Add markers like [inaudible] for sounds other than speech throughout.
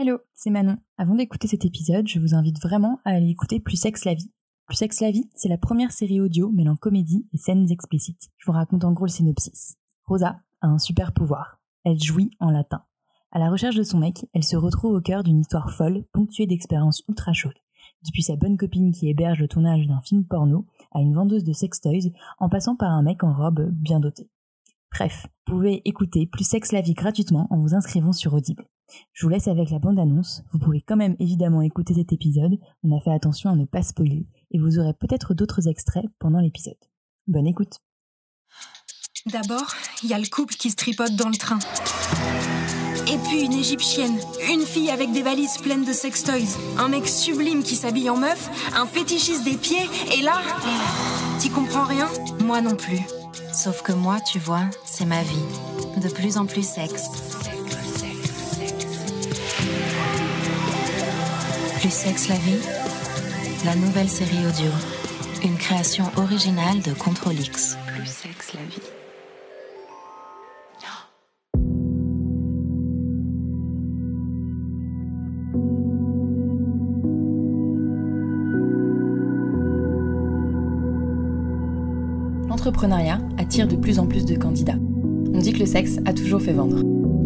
Hello, c'est Manon. Avant d'écouter cet épisode, je vous invite vraiment à aller écouter Plus Sexe la vie. Plus Sexe la vie, c'est la première série audio mêlant comédie et scènes explicites. Je vous raconte en gros le synopsis. Rosa a un super pouvoir. Elle jouit en latin. À la recherche de son mec, elle se retrouve au cœur d'une histoire folle, ponctuée d'expériences ultra chaudes. Depuis sa bonne copine qui héberge le tournage d'un film porno, à une vendeuse de sextoys, en passant par un mec en robe bien doté. Bref, vous pouvez écouter Plus Sexe la vie gratuitement en vous inscrivant sur Audible. Je vous laisse avec la bande-annonce. Vous pouvez quand même évidemment écouter cet épisode. On a fait attention à ne pas spoiler. Et vous aurez peut-être d'autres extraits pendant l'épisode. Bonne écoute. D'abord, il y a le couple qui se tripote dans le train. Et puis une égyptienne, une fille avec des valises pleines de sextoys, un mec sublime qui s'habille en meuf, un fétichiste des pieds, et là, t'y comprends rien? Moi non plus. Sauf que moi, tu vois, c'est ma vie. De plus en plus sexe. Plus sexe la vie La nouvelle série audio. Une création originale de Control X. Plus sexe la vie. L'entrepreneuriat attire de plus en plus de candidats. On dit que le sexe a toujours fait vendre.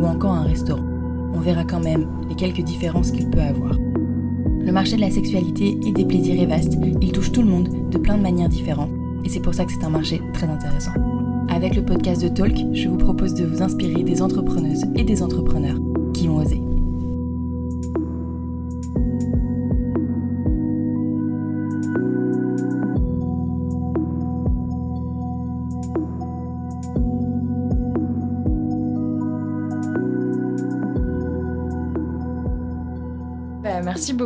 ou encore un restaurant. On verra quand même les quelques différences qu'il peut avoir. Le marché de la sexualité et des plaisirs est vaste, il touche tout le monde de plein de manières différentes, et c'est pour ça que c'est un marché très intéressant. Avec le podcast de Talk, je vous propose de vous inspirer des entrepreneuses et des entrepreneurs qui ont osé.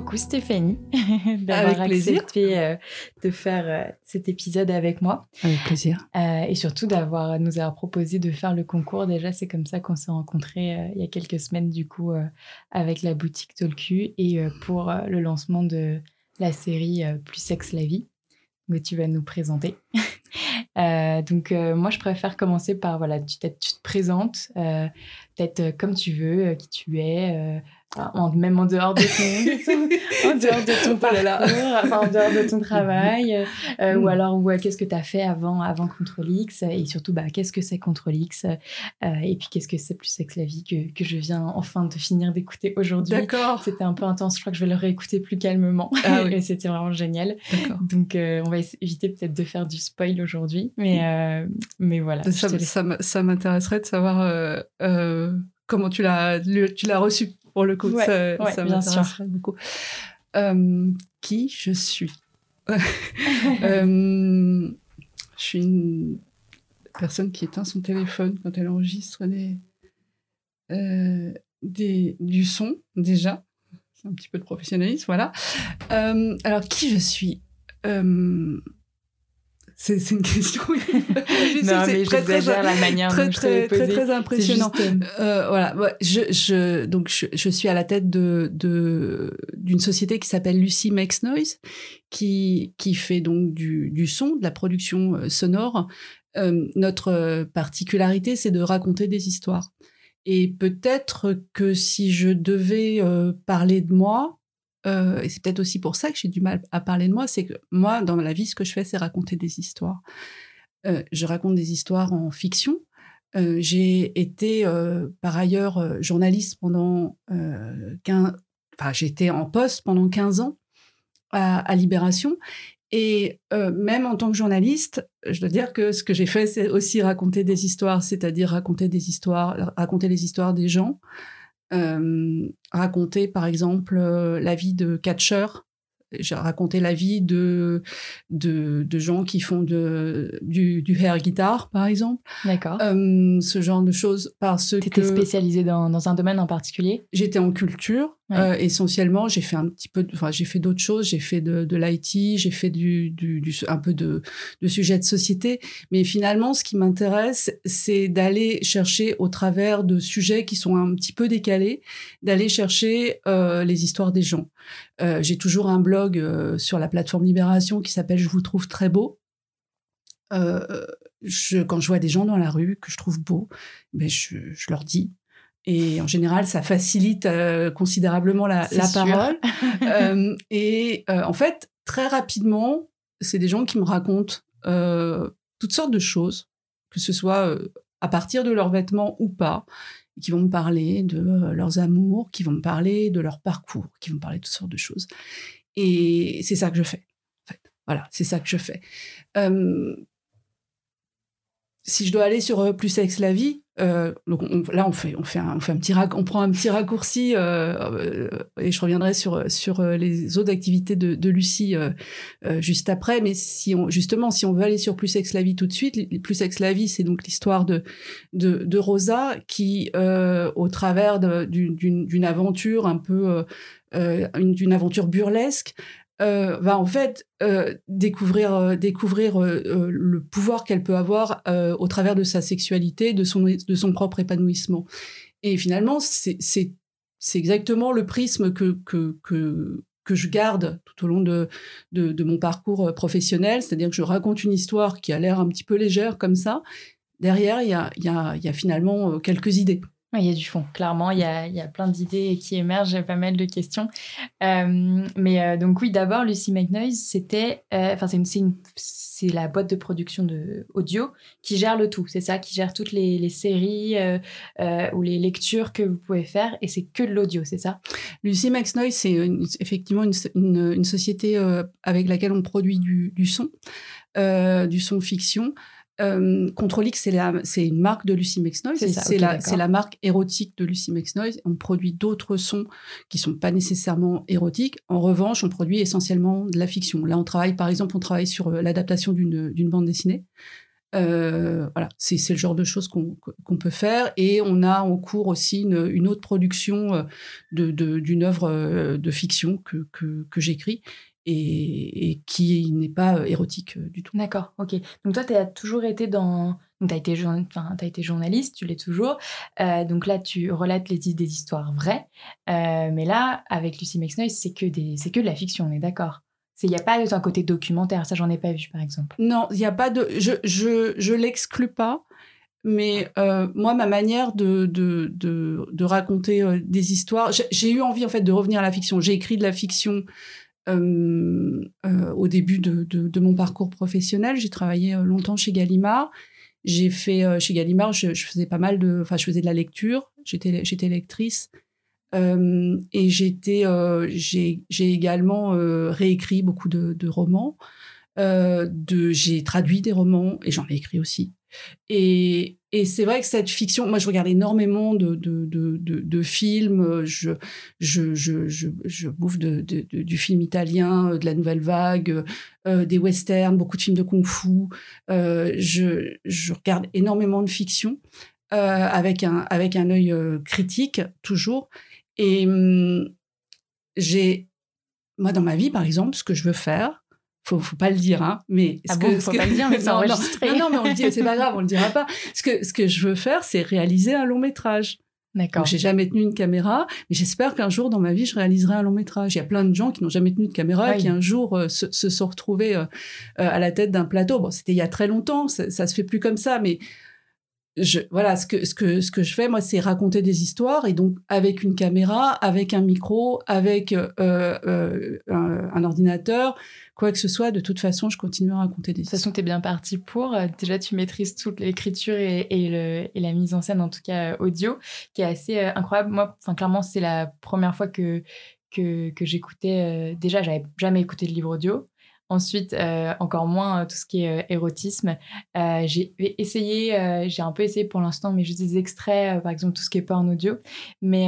Beaucoup Stéphanie [laughs] d'avoir accepté euh, de faire euh, cet épisode avec moi Avec plaisir. Euh, et surtout d'avoir nous avoir proposé de faire le concours. Déjà, c'est comme ça qu'on s'est rencontrés il y a quelques semaines du coup avec la boutique Tolku et pour le lancement de la série Plus sexe la vie que tu vas nous présenter. [laughs] Euh, donc euh, moi je préfère commencer par voilà tu, te présentes euh, peut-être comme tu veux qui tu es en- même en dehors de ton [laughs] en dehors de ton Oh parcours enfin, en dehors de ton [laughs] travail euh, euh, Mm. ou alors ouais, qu'est-ce que tu as fait avant avant Control X? Et surtout bah qu'est-ce que c'est Control X? Euh, et puis qu'est-ce que c'est plus sexe la vie que, que je viens enfin de finir d'écouter aujourd'hui? D'accord. c'était un peu intense je crois que je vais le réécouter plus calmement Ah oui. [laughs] et c'était vraiment génial D'accord. donc, euh, on va éviter peut-être de faire du spoil aujourd'hui. Mais, euh, mais voilà. Ça, ça m'intéresserait de savoir comment tu l'as le- tu l'as reçu pour le coup. Ouais, ça ouais, ça bien m'intéresserait beaucoup. Euh, qui je suis? [laughs] Euh, Je suis une personne qui éteint son téléphone quand elle enregistre des, euh, des, du son, déjà. C'est un petit peu de professionnalisme, voilà. Alors, qui je suis? C'est une question. [laughs] Non, c'est mais très, très, la manière très, dont très, très, très impressionnant. Juste, euh, Euh, voilà, ouais, je, je, donc je, je suis à la tête de de- d'une société qui s'appelle Lucy Makes Noise, qui qui fait donc du, du son, de la production euh, sonore. Euh, notre euh, particularité, c'est de raconter des histoires. Et peut-être que si je devais euh, parler de moi, euh, et c'est peut-être aussi pour ça que j'ai du mal à parler de moi, c'est que moi, dans la vie, ce que je fais, c'est raconter des histoires. Euh, je raconte des histoires en fiction. Euh, j'ai été par ailleurs journaliste pendant euh, 15... Enfin, j'étais en poste pendant 15 ans. à, Libération. Et même en tant que journaliste, je dois dire que ce que j'ai fait, c'est aussi raconter des histoires, c'est-à-dire raconter des histoires, raconter les histoires des gens, raconter par exemple la vie de catcheurs j'ai raconté la vie de, de, gens qui font de, du, du air guitare, par exemple. D'accord. Euh, ce genre de choses parce que... Tu étais spécialisée dans, dans, un domaine en particulier? J'étais en culture. Euh, essentiellement, j'ai fait un petit peu, enfin, j'ai fait d'autres choses. J'ai fait de, de l'IT, j'ai fait du, du, du, un peu de, de sujets de société. Mais finalement, ce qui m'intéresse, c'est d'aller chercher au travers de sujets qui sont un petit peu décalés, d'aller chercher euh, les histoires des gens. Euh, j'ai toujours un blog euh, sur la plateforme Libération qui s'appelle Je vous trouve très beau. Euh, je, quand je vois des gens dans la rue que je trouve beaux, ben je, je leur dis et en général, ça facilite euh, considérablement la, la parole. [laughs] euh, et euh, en fait, très rapidement, c'est des gens qui me racontent euh, toutes sortes de choses, que ce soit à partir de leurs vêtements ou pas, qui vont me parler de leurs amours, qui vont me parler de leur parcours, qui vont me parler de toutes sortes de choses. Et c'est ça que je fais. En fait. Voilà, c'est ça que je fais. si je dois aller sur plus sexe la vie, euh, donc là, on fait, on fait un, on fait un petit, on prend un petit raccourci euh, euh, et je reviendrai sur sur les autres activités de, de Lucie juste après. Mais si on, justement, si on veut aller sur Plus Sex la vie tout de suite, Plus Sex la vie, c'est donc l'histoire de, de, de Rosa qui, au travers d'une aventure un peu d'une aventure burlesque, euh, va en fait euh, découvrir euh, découvrir euh, le pouvoir qu'elle peut avoir au travers de sa sexualité, de son de son propre épanouissement. Et finalement, c'est c'est exactement le prisme que que que que je garde tout au long de, de, de mon parcours professionnel, c'est-à-dire que je raconte une histoire qui a l'air un petit peu légère comme ça. Derrière, il y a, y, a, y a finalement quelques idées. Il y a du fond, clairement. Il y a, il y a plein d'idées qui émergent, pas mal de questions. Euh, mais euh, donc oui, d'abord, Lucy McNoise, c'était, euh, enfin c'est la boîte de production de audio qui gère le tout. C'est ça, qui gère toutes les, séries ou les lectures que vous pouvez faire, et c'est que de l'audio, c'est ça? Lucy McNoise, c'est effectivement une, une, société avec laquelle on produit du, du son, du son fiction. Euh, Control X, c'est une marque de Lucy McNoise. C'est la, la, marque érotique de Lucy McNoise. On produit d'autres sons qui sont pas nécessairement érotiques. En revanche, on produit essentiellement de la fiction. Là, on travaille, par exemple, on travaille sur euh, l'adaptation d'une bande dessinée. Euh, voilà, c'est le genre de choses qu'on peut faire. Et on a en cours aussi une, une autre production euh, d'une de, œuvre de fiction que, que, que j'écris et, qui n'est pas euh, érotique euh, du tout. D'accord, ok. Donc toi, tu as toujours été dans... Tu as, été as été journaliste, tu l'es toujours. Euh, donc là, tu relates les, des histoires vraies. mais là, avec Lucy McSnoy, c'est que, des... que de la fiction, on est d'accord il n'y a pas un côté documentaire, ça j'en ai pas vu par exemple. Non, il n'y a pas de... Je, je, je l'exclus pas, mais moi, ma manière de, de, de, de raconter des histoires, j'ai eu envie en fait de revenir à la fiction. J'ai écrit de la fiction au début de, de, mon parcours professionnel. J'ai travaillé euh, longtemps chez Gallimard. J'ai fait chez Gallimard, je, faisais pas mal de, enfin, je faisais de la lecture. J'étais, j'étais lectrice. Euh, et j'étais, euh, j'ai, également réécrit beaucoup de, de romans. j'ai traduit des romans et j'en ai écrit aussi. Et, c'est vrai que cette fiction, moi je regarde énormément de, films, je, bouffe du film italien, euh, de la nouvelle vague, euh, des westerns, beaucoup de films de kung-fu. Euh, je, regarde énormément de fiction avec, un, œil critique toujours. Et hum, j'ai, moi dans ma vie par exemple, ce que je veux faire, faut, faut pas le dire, hein. Mais ah bon, faut pas le dire, mais [laughs] c'est enregistré. Non, non, mais on le dit, c'est pas grave, on le dira pas. Ce que, ce que je veux faire, c'est réaliser un long métrage. D'accord. J'ai jamais tenu une caméra, mais j'espère qu'un jour dans ma vie, je réaliserai un long métrage. Il y a plein de gens qui n'ont jamais tenu de caméra et qui un jour euh, se, se, sont retrouvés euh, euh, à la tête d'un plateau. Bon, c'était il y a très longtemps, ça, ça se fait plus comme ça, mais je, voilà, ce que, ce que, ce que je fais, moi, c'est raconter des histoires et donc avec une caméra, avec un micro, avec euh, euh, un, un, ordinateur, quoi que ce soit, de toute façon, je continue à raconter des histoires. De toute façon, tu es bien parti pour. Euh, déjà, tu maîtrises toute l'écriture et, et, le, et, la mise en scène, en tout cas audio, qui est assez incroyable. Moi, enfin, clairement, c'est la première fois que que, que j'écoutais. déjà, j'avais jamais écouté de livre audio. Ensuite, euh, encore moins euh, tout ce qui est euh, érotisme. j'ai essayé, j'ai un peu essayé pour l'instant, mais juste des extraits, par exemple tout ce qui est pas en audio. Mais,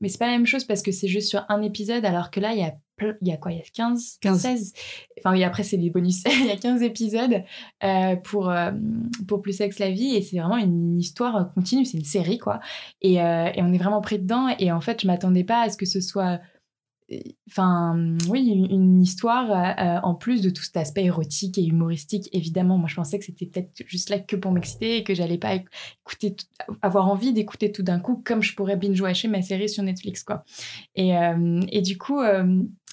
mais c'est pas la même chose parce que c'est juste sur un épisode, alors que là, il y a il y a quoi? Il y a 15, 15. 16 Enfin oui, après, c'est les bonus. [laughs] il y a 15 épisodes pour, pour Plus Sexe la vie. Et c'est vraiment une histoire continue. C'est une série, quoi. Et, et, on est vraiment pris dedans. Et en fait, je m'attendais pas à ce que ce soit enfin oui une, histoire euh, euh, en plus de tout cet aspect érotique et humoristique évidemment. Moi je pensais que c'était peut-être juste là que pour m'exciter et que j'allais pas écouter avoir envie d'écouter tout d'un coup comme je pourrais binge watcher ma série sur Netflix quoi. Et, euh, et du coup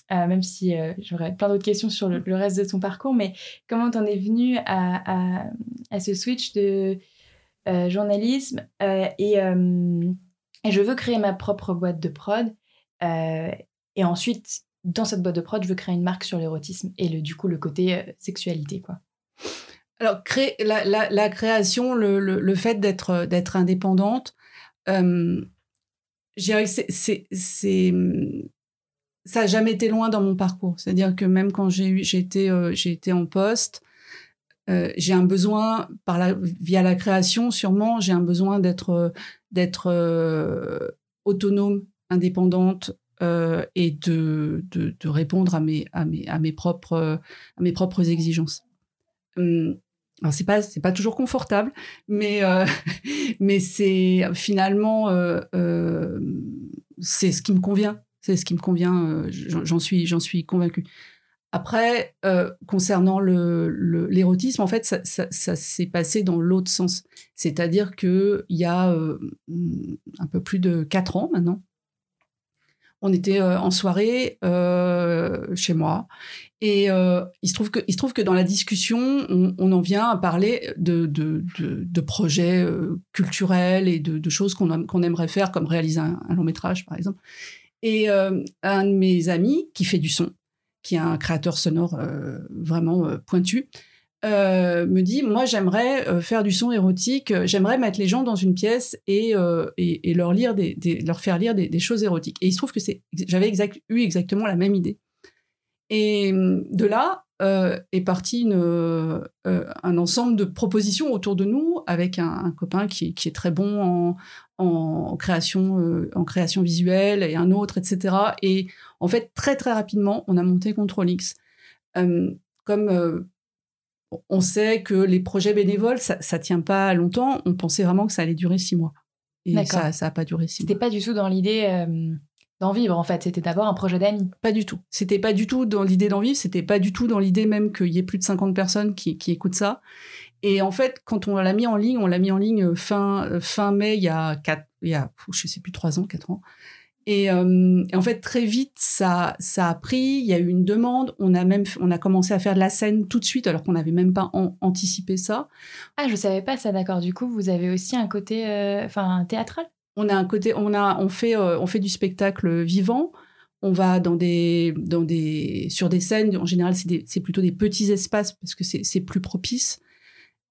même si j'aurais plein d'autres questions sur le, reste de ton parcours mais comment t'en es venu à, ce switch de journalisme et je veux créer ma propre boîte de prod et ensuite, dans cette boîte de prod, je veux créer une marque sur l'érotisme et le, du coup le côté euh, sexualité, quoi. Alors, créer, la, création, le, fait d'être d'être indépendante, euh, c'est ça n'a jamais été loin dans mon parcours. C'est-à-dire que même quand j'ai été, euh, été en poste, euh, j'ai un besoin, par la, via la création sûrement, j'ai un besoin d'être d'être autonome, indépendante, euh, et de, de, répondre à mes, à mes, à mes, propres, mes propres exigences. Hum, alors c'est pas pas toujours confortable, mais euh, [laughs] mais c'est finalement euh, c'est ce qui me convient, c'est ce qui me convient. J'en suis suis convaincue. Après, concernant l'érotisme, le, en fait, ça, s'est passé dans l'autre sens. C'est-à-dire qu'il y a un peu plus de quatre ans maintenant, on était euh, en soirée euh, chez moi. Et euh, il se trouve que il se trouve que dans la discussion on, en vient à parler de de, projets culturels et de, choses qu'on aimerait faire comme réaliser un, long métrage par exemple. Et un de mes amis qui fait du son qui est un créateur sonore vraiment pointu me dit moi j'aimerais euh, faire du son érotique, euh, j'aimerais mettre les gens dans une pièce et, et, leur lire des, leur faire lire des, choses érotiques. Et il se trouve que c'est j'avais exact, eu exactement la même idée. Et de là est parti une, un ensemble de propositions autour de nous avec un, copain qui, qui, est très bon en, en création en création visuelle et un autre etc. Et en fait très très rapidement on a monté Control X. comme on sait que les projets bénévoles, ça, ça tient pas longtemps. On pensait vraiment que ça allait durer six mois. Et ça, ça a pas duré six mois. C'était pas du tout dans l'idée euh, d'en vivre, en fait. C'était d'abord un projet d'amis. Pas du tout. C'était pas du tout dans l'idée d'en vivre. C'était pas du tout dans l'idée même qu'il y ait plus de 50 personnes qui, qui écoutent ça. Et en fait, quand on l'a mis en ligne, on l'a mis en ligne fin, fin mai, il y a quatre, il y a, je sais plus, trois ans, quatre ans. Euh, et, en fait, très vite, ça, ça a pris. Il y a eu une demande. On a même, on a commencé à faire de la scène tout de suite, alors qu'on n'avait même pas anticipé ça. Ah, je savais pas ça. D'accord. Du coup, vous avez aussi un côté, euh, enfin, théâtral? On a un côté, on a, on fait, euh, on fait du spectacle vivant. On va dans des, dans des, sur des scènes. En général, c'est plutôt des petits espaces parce que c'est plus propice.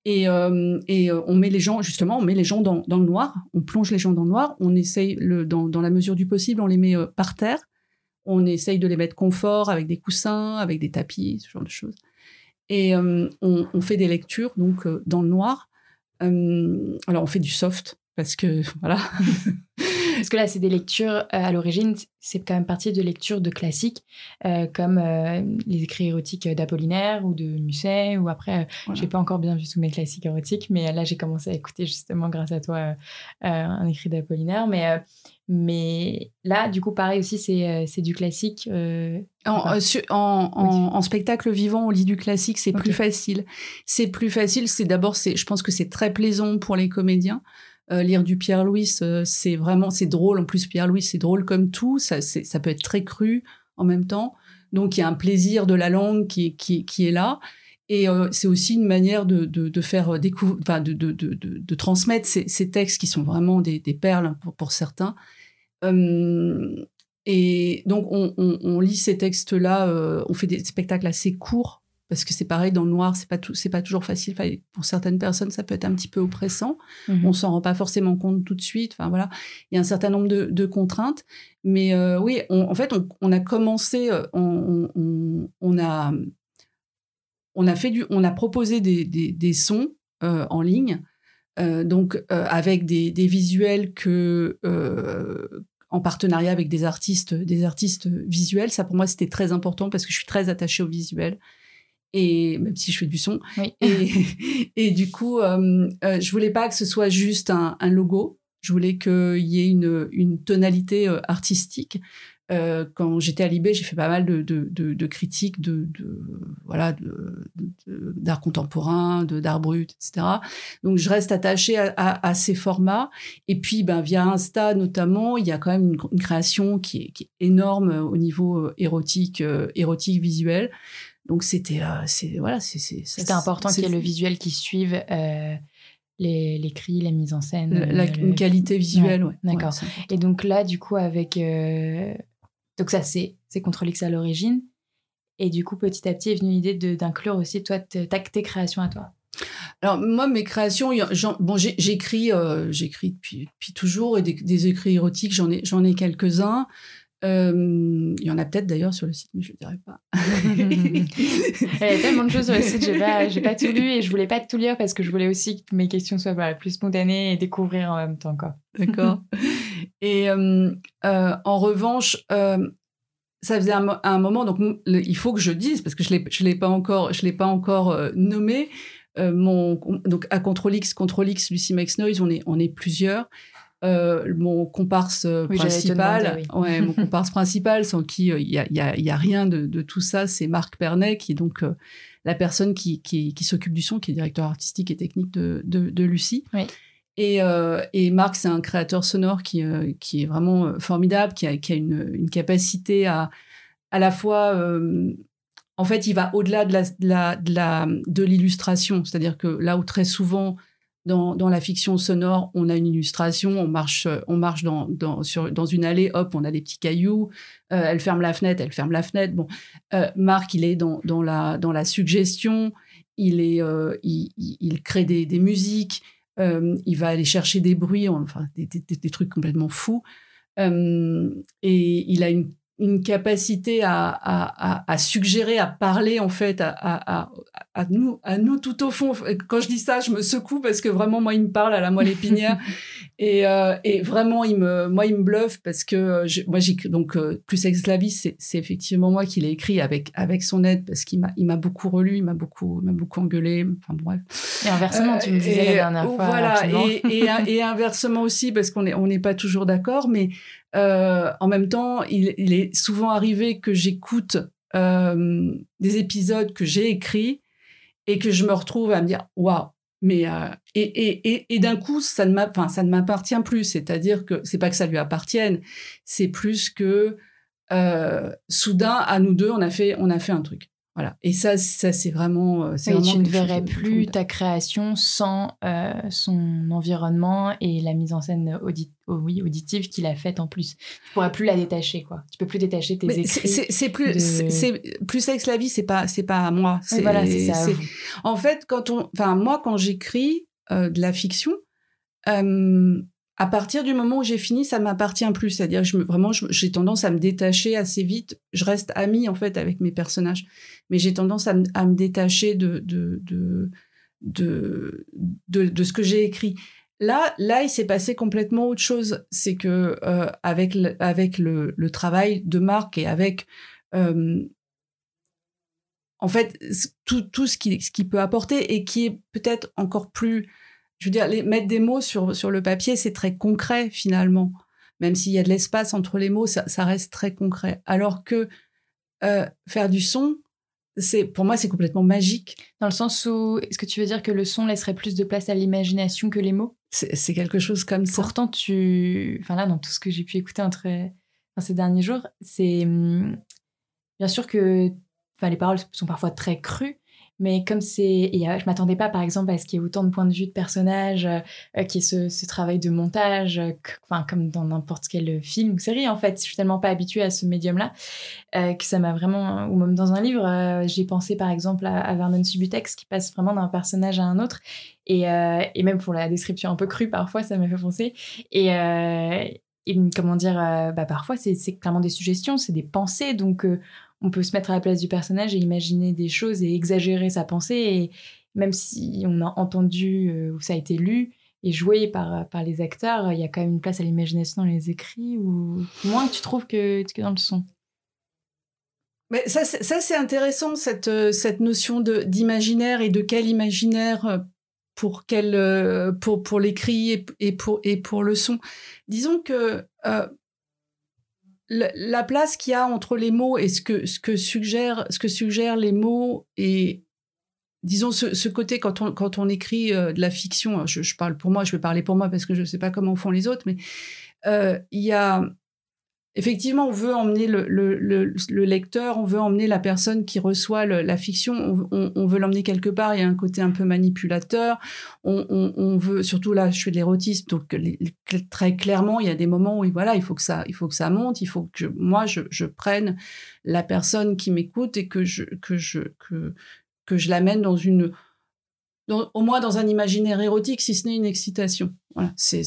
Et, euh, euh, on met les gens, justement, on met les gens dans, le noir, on plonge les gens dans le noir, on essaye, dans la mesure du possible, on les met euh, par terre, on essaye de les mettre confort avec des coussins, avec des tapis, ce genre de choses. Et on, on, fait des lectures, donc, dans le noir. alors, on fait du soft, parce que, [laughs] voilà. Parce que là, c'est des lectures, euh, à l'origine, c'est quand même partie de lectures de classiques, euh, comme euh, les écrits érotiques d'Apollinaire ou de Musset, ou après, je j'ai pas encore bien vu tous mes classiques érotiques, mais là, j'ai commencé à écouter justement, grâce à toi, un écrit d'Apollinaire. Mais, mais là, du coup, pareil aussi, c'est du classique. En, en, spectacle vivant, on lit du classique, c'est plus facile. C'est plus facile, c'est d'abord, je pense que c'est très plaisant pour les comédiens. Euh, lire du Pierre Louis, euh, c'est vraiment c'est drôle. En plus, Pierre Louis, c'est drôle comme tout. Ça, ça peut être très cru en même temps. Donc, il y a un plaisir de la langue qui, est là. Et euh, c'est aussi une manière de, de, faire découvrir, enfin, de, de, transmettre ces, textes qui sont vraiment des, des perles pour, certains. et donc, on, on, on, lit ces textes-là, on fait des spectacles assez courts parce que c'est pareil dans le noir, c'est pas tout, c'est pas toujours facile. pour certaines personnes, ça peut être un petit peu oppressant. Mhm. On s'en rend pas forcément compte tout de suite. Enfin voilà, il y a un certain nombre de, contraintes. Mais euh, oui, en fait, on, a commencé, euh, on, a, on a fait du, on a proposé des, sons euh, en ligne. donc avec des, des, visuels que en partenariat avec des artistes, des artistes visuels. Ça, pour moi, c'était très important parce que je suis très attachée au visuel. Et même si je fais du son. [laughs] Et, du coup, euh, euh, je voulais pas que ce soit juste un, logo. Je voulais qu'il y ait une, une tonalité euh, artistique. Euh, quand j'étais à Libé, j'ai fait pas mal de, de, de, critiques de, voilà d'art contemporain, de d'art brut, etc. Donc je reste attachée à, à, ces formats. Et puis ben via Insta notamment, il y a quand même une, création qui est, qui est, énorme au niveau euh, érotique, euh, érotique visuel. Donc c'était c'est voilà c'est c'était important qu'il y ait le visuel qui suive. Les, les, cris, la mise en scène. La, Une qualité visuelle, ouais. D'accord. et donc là, du coup, avec donc ça, c'est Control X à l'origine. Et du coup, petit à petit est venue l'idée d'inclure aussi toi, tes créations à toi. Alors moi, mes créations, bon, j'écris, euh, j'écris depuis, depuis, toujours et des, écrits érotiques, j'en ai, j'en ai quelques-uns. Euh, il y en a peut-être d'ailleurs sur le site, mais je ne dirais pas. [laughs] il y a tellement de choses sur le site, je n'ai pas, pas tout lu et je voulais pas tout lire parce que je voulais aussi que mes questions soient plus spontanées et découvrir en même temps. D'accord. [laughs] Et euh, euh, en revanche, euh, ça faisait un, moment, donc il faut que je dise, parce que je ne l'ai pas encore, je l'ai pas encore nommé, mon, donc à Control X, Control X, Lucy Makes Noise, on est, on est plusieurs. Mon comparse principal, ouais, mon [laughs] comparse principal, sans qui il n'y a, y a, y a, rien de, de tout ça, c'est Marc Pernet, qui est donc la personne qui, qui, qui s'occupe du son, qui est directeur artistique et technique de, de, de Lucie. Oui. Et, euh, et Marc, c'est un créateur sonore qui, euh, qui est vraiment euh, formidable, qui a, qui a une, une, capacité à à la fois... Euh, en fait, il va au-delà de, la, de, la, de, la, de l'illustration. C'est-à-dire que là où très souvent, dans, la fiction sonore, on a une illustration, on marche, on marche dans, dans, sur, dans une allée, hop, on a des petits cailloux, euh, elle ferme la fenêtre, elle ferme la fenêtre. Bon, euh, Marc, il est dans, dans, la, dans la suggestion, il, est, il, crée des, des musiques, euh, il va aller chercher des bruits, enfin des, des, trucs complètement fous. Euh, et il a une, une capacité à, à, à, suggérer, à parler en fait à, à, nous, à nous tout au fond. Quand je dis ça, je me secoue parce que vraiment moi il me parle à la moelle épinière [laughs] et, euh, et vraiment il me, moi il me bluffe parce que je, moi j'écris donc plus ex la c'est, c'est effectivement moi qui l'ai écrit avec avec son aide parce qu'il m'a il m'a beaucoup relu, il m'a beaucoup m'a beaucoup engueulé. Enfin bref. Et inversement, tu me disais la dernière fois. Voilà et, et, [laughs] et, inversement aussi parce qu'on est on n'est pas toujours d'accord, mais euh, en même temps, il, est souvent arrivé que j'écoute euh, des épisodes que j'ai écrits et que je me retrouve à me dire waouh. Mais euh, et, et, et, d'un coup, ça ne m'appartient plus. C'est-à-dire que c'est pas que ça lui appartienne, c'est plus que soudain, à nous deux, on a fait, on a fait un truc. Voilà. Et ça, ça c'est vraiment. Euh, c'est tu ne verrais plus ta création sans euh, son environnement et la mise en scène oui, auditive qu'il a faite en plus. Tu pourras plus la détacher, quoi. Tu peux plus détacher tes écrits. C'est plus, c'est plus sexe la vie, c'est pas, c'est pas à moi. voilà, c'est ça. En fait, quand on, enfin moi, quand j'écris euh, de la fiction, à partir du moment où j'ai fini, ça m'appartient plus. C'est-à-dire, je me, vraiment, j'ai tendance à me détacher assez vite. Je reste amie, en fait, avec mes personnages. Mais j'ai tendance à, me détacher de, de, de, de, de, ce que j'ai écrit. Là, là, il s'est passé complètement autre chose. C'est que, euh, avec, le, avec le, le, travail de Marc et avec, euh, en fait, tout, tout ce qu'il ce qui peut apporter et qui est peut-être encore plus je veux dire, les, mettre des mots sur, sur le papier, c'est très concret finalement. Même s'il y a de l'espace entre les mots, ça, reste très concret. Alors que euh, faire du son, c'est pour moi, c'est complètement magique. Dans le sens où, est-ce que tu veux dire que le son laisserait plus de place à l'imagination que les mots? C'est quelque chose comme ça. Pourtant, tu, enfin là, dans tout ce que j'ai pu écouter entre ces derniers jours, c'est hum, bien sûr que, enfin, les paroles sont parfois très crues, mais comme c'est, je m'attendais pas par exemple à ce qu'il y ait autant de points de vue de personnages, euh, qu'il y ait ce, travail de montage, enfin comme dans n'importe quel film ou série en fait. Je suis tellement pas habituée à ce médium-là que ça m'a vraiment, ou même dans un livre, j'ai pensé par exemple à, Vernon Subutex qui passe vraiment d'un personnage à un autre, et, et, même pour la description un peu crue parfois, ça m'a fait penser. Et, comment dire, bah, parfois c'est clairement des suggestions, c'est des pensées, donc on peut se mettre à la place du personnage et imaginer des choses et exagérer sa pensée. Et même si on a entendu euh, ou ça a été lu et joué par, par les acteurs, il y a quand même une place à l'imagination dans les écrits ou moins tu trouves que, que dans le son. Mais ça, c'est intéressant, cette, euh, cette notion d'imaginaire et de quel imaginaire euh, pour, pour, pour l'écrit et, pour, et pour le son. Disons que la place qu'il y a entre les mots et ce que, ce que, suggèrent, ce que suggèrent les mots et disons ce, côté quand on, quand on écrit euh, de la fiction, je, je, parle pour moi, je vais parler pour moi parce que je ne sais pas comment font les autres, mais euh, il y a effectivement, on veut emmener le, lecteur, on veut emmener la personne qui reçoit la fiction, on, veut l'emmener quelque part. Il y a un côté un peu manipulateur. On, veut, surtout là, je fais de l'érotisme, donc très clairement, il y a des moments où voilà, il faut que ça, il faut que ça monte, il faut que moi je, prenne la personne qui m'écoute et que je que je que que je l'amène dans une au moins dans un imaginaire érotique, si ce n'est une excitation. Voilà, c'est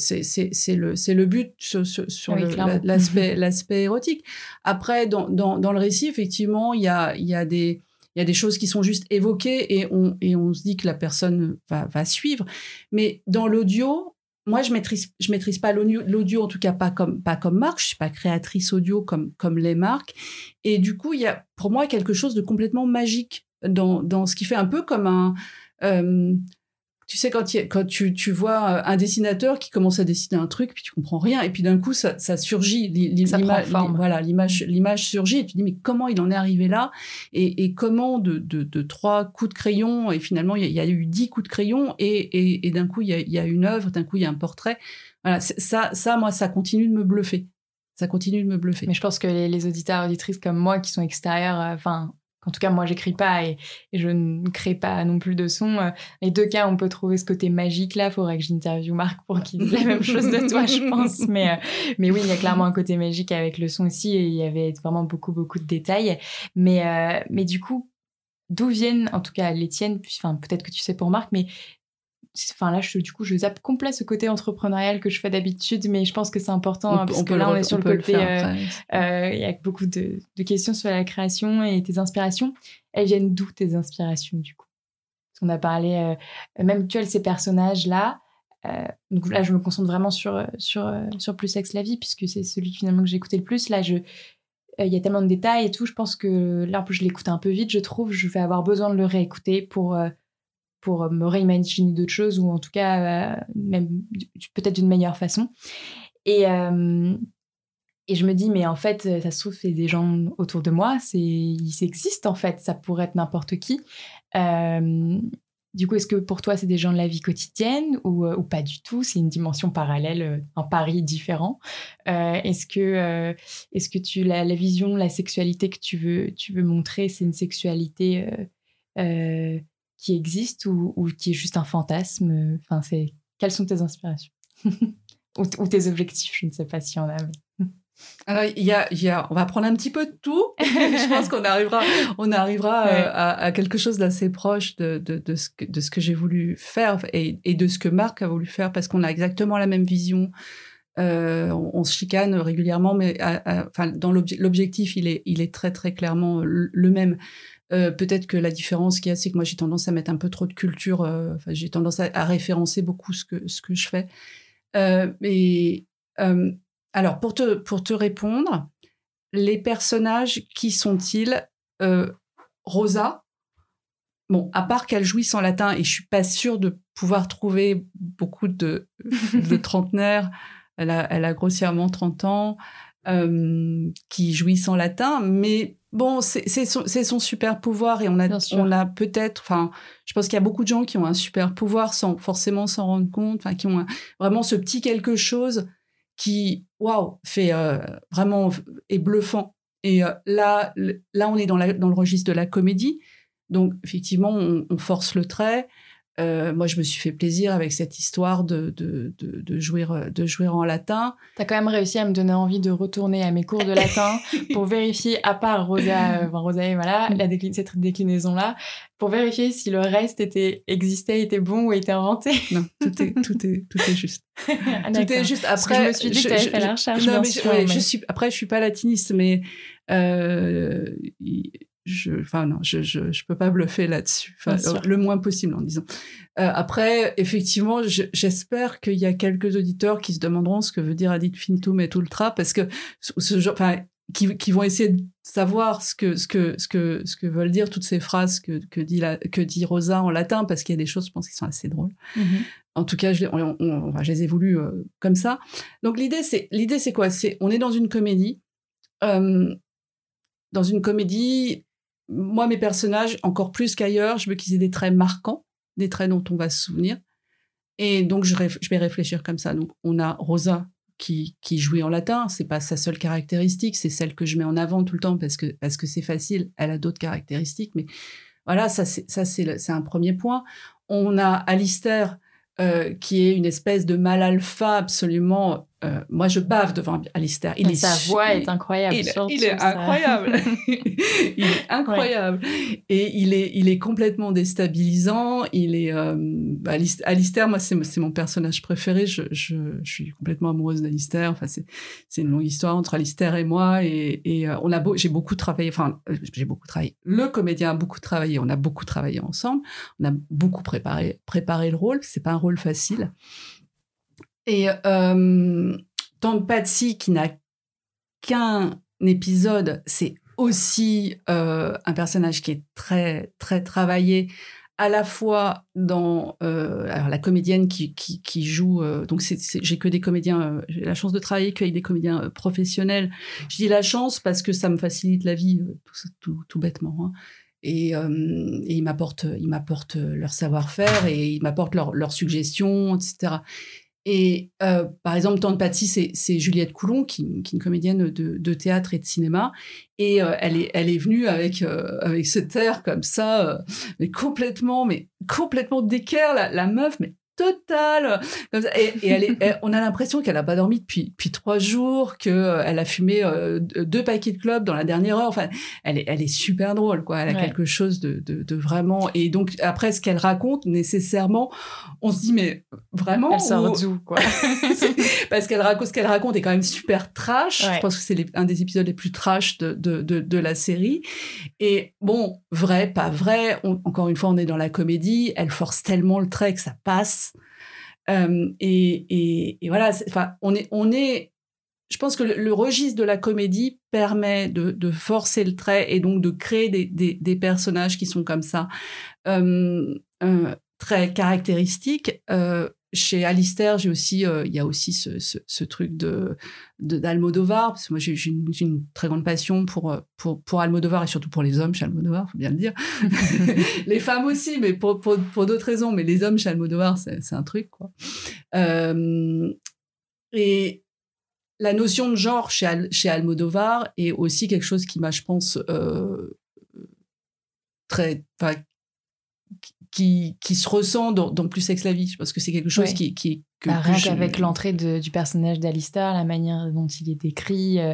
le le but sur, sur, l'aspect [laughs] l'aspect érotique. Après, dans, dans, dans, le récit, effectivement, il y a y a des il y a des choses qui sont juste évoquées et on et on se dit que la personne va va suivre. Mais dans l'audio, moi, je maîtrise, je maîtrise pas l'audio, en tout cas pas comme, pas comme Marc. Je suis pas créatrice audio comme, comme les marques. Et du coup, il y a pour moi quelque chose de complètement magique dans, dans ce qui fait un peu comme un, tu sais, quand, quand tu, tu, vois euh, un dessinateur qui commence à dessiner un truc, puis tu comprends rien, et puis d'un coup, ça, ça surgit, l'image, voilà, l'image, l'image surgit, et tu dis, mais comment il en est arrivé là? Et, et, comment de, de, de, trois coups de crayon, et finalement, il y, a eu dix coups de crayon, et, et, et d'un coup, il y, a, il y, a, une œuvre, d'un coup, il y a un portrait. Voilà, ça, ça, moi, ça continue de me bluffer. Ça continue de me bluffer. Mais je pense que les, les auditeurs, auditrices comme moi, qui sont extérieurs, euh, enfin, en tout cas, moi, j'écris pas et, je ne crée pas non plus de son. Euh, les deux cas, on peut trouver ce côté magique là. Faudrait que j'interviewe Marc pour qu'il dise la même chose de toi, je pense. [laughs] Mais, euh, mais oui, il y a clairement un côté magique avec le son aussi et il y avait vraiment beaucoup, beaucoup de détails. Mais, euh, mais du coup, d'où viennent, en tout cas les tiennes, enfin, peut-être que tu sais pour Marc, mais enfin là je, du coup je zappe complet ce côté entrepreneurial que je fais d'habitude mais je pense que c'est important hein, parce que là on est sur le côté euh, euh, il y a beaucoup de, questions sur la création et tes inspirations. Elles viennent d'où tes inspirations du coup? Parce qu'on a parlé euh, même tu as ces personnages là donc là je me concentre vraiment sur sur sur plus sexe la vie puisque c'est celui finalement que j'ai écouté le plus. Là je il y a tellement de détails et tout je pense que là je l'écoute un peu vite je trouve. Je vais avoir besoin de le réécouter pour pour me réimaginer d'autres choses ou en tout cas euh, même peut-être d'une meilleure façon. Et, euh, et je me dis, mais en fait, ça se trouve, c'est des gens autour de moi, c'est, ils existent en fait, ça pourrait être n'importe qui. Euh, du coup, est-ce que pour toi, c'est des gens de la vie quotidienne ou, pas du tout? C'est une dimension parallèle, un pari différent. est-ce que, est-ce que tu la, la, vision, la sexualité que tu veux, tu veux montrer, c'est une sexualité qui existe ou, ou, qui est juste un fantasme Enfin, c'est quelles sont tes inspirations? [laughs] Ou, tes objectifs Je ne sais pas si on a. Alors, il y, a, y a, on va prendre un petit peu de tout. [laughs] je pense qu'on arrivera, on arrivera euh, à, quelque chose d'assez proche de, de, de, ce que, de ce que j'ai voulu faire et, et, de ce que Marc a voulu faire parce qu'on a exactement la même vision. Euh, on, se chicane régulièrement, mais enfin, dans l'objectif, il est, il est très très clairement le même. Euh, peut-être que la différence qu'il y a, c'est que moi j'ai tendance à mettre un peu trop de culture. Euh, enfin, j'ai tendance à, référencer beaucoup ce que ce que je fais. Euh, mais alors pour te pour te répondre, les personnages qui sont-ils Rosa? Bon, à part qu'elle jouisse en latin, et je suis pas sûre de pouvoir trouver beaucoup de, de [laughs] trentenaires. Elle a, elle a grossièrement 30 ans, qui jouissent en latin, mais Bon, c'est son, son, super pouvoir et on a, on a peut-être, enfin, je pense qu'il y a beaucoup de gens qui ont un super pouvoir sans forcément s'en rendre compte, enfin, qui ont vraiment ce petit quelque chose qui, waouh, fait euh, vraiment est bluffant. Et euh, là, là, on est dans, la, dans le registre de la comédie. Donc, effectivement, on, force le trait. Euh, moi, je me suis fait plaisir avec cette histoire de, de, de, jouer, de jouer en latin. Tu as quand même réussi à me donner envie de retourner à mes cours de latin [laughs] pour vérifier, à part Rosa, euh, Rosa et voilà, la cette déclinaison-là, pour vérifier si le reste était, existait, était bon ou était inventé. Non, tout est, tout est, tout est juste. [laughs] Ah, tout est juste. Après, je me suis dit que tu fait la recherche. Non, mais, je, suis, après, je suis pas latiniste, mais euh, je, enfin non, je, je, je peux pas bluffer là-dessus, enfin, le moins possible en disant. Euh, après, effectivement, j'espère qu'il y a quelques auditeurs qui se demanderont ce que veut dire Adit Finitum et Ultra, parce que ce genre, enfin, qui, qui, vont essayer de savoir ce que, ce que, ce que, ce que veulent dire toutes ces phrases que, que dit la, que dit Rosa en latin, parce qu'il y a des choses, je pense, qui sont assez drôles. Mm-hmm. En tout cas, je, on, on, je les ai voulues euh, comme ça. Donc l'idée, c'est, l'idée, c'est quoi? C'est, on est dans une comédie. Euh, dans une comédie, moi, mes personnages, encore plus qu'ailleurs, je veux qu'ils aient des traits marquants, des traits dont on va se souvenir. Et donc, je, vais réfléchir comme ça. Donc, on a Rosa qui, qui jouit en latin. C'est pas sa seule caractéristique, c'est celle que je mets en avant tout le temps parce que parce que c'est facile. Elle a d'autres caractéristiques, mais voilà, ça c'est c'est un premier point. On a Alistair euh, qui est une espèce de mal alpha absolument euh, moi, je bave devant Alistair. Il est sa voix est incroyable. Il, il est incroyable. [laughs] [laughs] il est incroyable. Et il est, il est complètement déstabilisant. Il est euh, Alistair. Moi, c'est mon personnage préféré. Je, je, je suis complètement amoureuse d'Alistair. Enfin, c'est c'est une longue histoire entre Alistair et moi. Et, et euh, on a beau, j'ai beaucoup travaillé. Enfin, euh, j'ai beaucoup travaillé. Le comédien a beaucoup travaillé. On a beaucoup travaillé ensemble. On a beaucoup préparé préparé le rôle. C'est pas un rôle facile. Et euh, Tante Patsy, qui n'a qu'un épisode, c'est aussi euh, un personnage qui est très, très travaillé, à la fois dans euh, alors la comédienne qui, qui, joue euh, donc j'ai que des comédiens j'ai la chance de travailler qu'avec des comédiens professionnels je dis la chance parce que ça me facilite la vie tout, tout, tout bêtement hein. et, ils m'apportent ils m'apportent leur savoir-faire et ils m'apportent leurs leur suggestions etc et euh, par exemple, Tante Patsy, c'est Juliette Coulon, qui, est une comédienne de, de, théâtre et de cinéma. Et euh, elle, est, elle est venue avec, euh, avec ce air comme ça, mais complètement, mais complètement d'équerre, la, la meuf, mais totale. Et, et elle est, on a l'impression qu'elle n'a pas dormi depuis, depuis trois jours, qu'elle euh, a fumé euh, deux paquets de clubs dans la dernière heure. Enfin, elle est, elle est super drôle, quoi. Elle a quelque chose de, de, de, vraiment. Et donc, après, ce qu'elle raconte, nécessairement, on se dit, mais vraiment. Elle sort d'où, quoi? [laughs] Parce qu'elle raconte, ce qu'elle raconte est quand même super trash. Je pense que c'est un des épisodes les plus trash de, de, de, la série. Et bon, vrai, pas vrai. encore une fois, on est dans la comédie. Elle force tellement le trait que ça passe. Euh, et, voilà, enfin, on est. Je pense que le, registre de la comédie permet de, forcer le trait et donc de créer des personnages qui sont comme ça, euh, euh, très caractéristiques. Chez Alistair, j'ai aussi, euh, il y a aussi ce, ce, ce truc de d'Almodovar, parce que moi j'ai une, une, très grande passion pour, euh, pour pour Almodovar et surtout pour les hommes chez Almodovar, faut bien le dire. [laughs] les femmes aussi, mais pour pour, pour d'autres raisons, mais les hommes chez Almodovar, c'est c'est un truc quoi. Euh, et la notion de genre chez Al, chez Almodovar est aussi quelque chose qui m'a, je pense, euh, très, qui, qui se ressent dans, dans Plus Sex la vie. Je pense que c'est quelque chose qui, qui que, bah, rien qu'avec l'entrée du personnage d'Alistair, la manière dont il est décrit euh,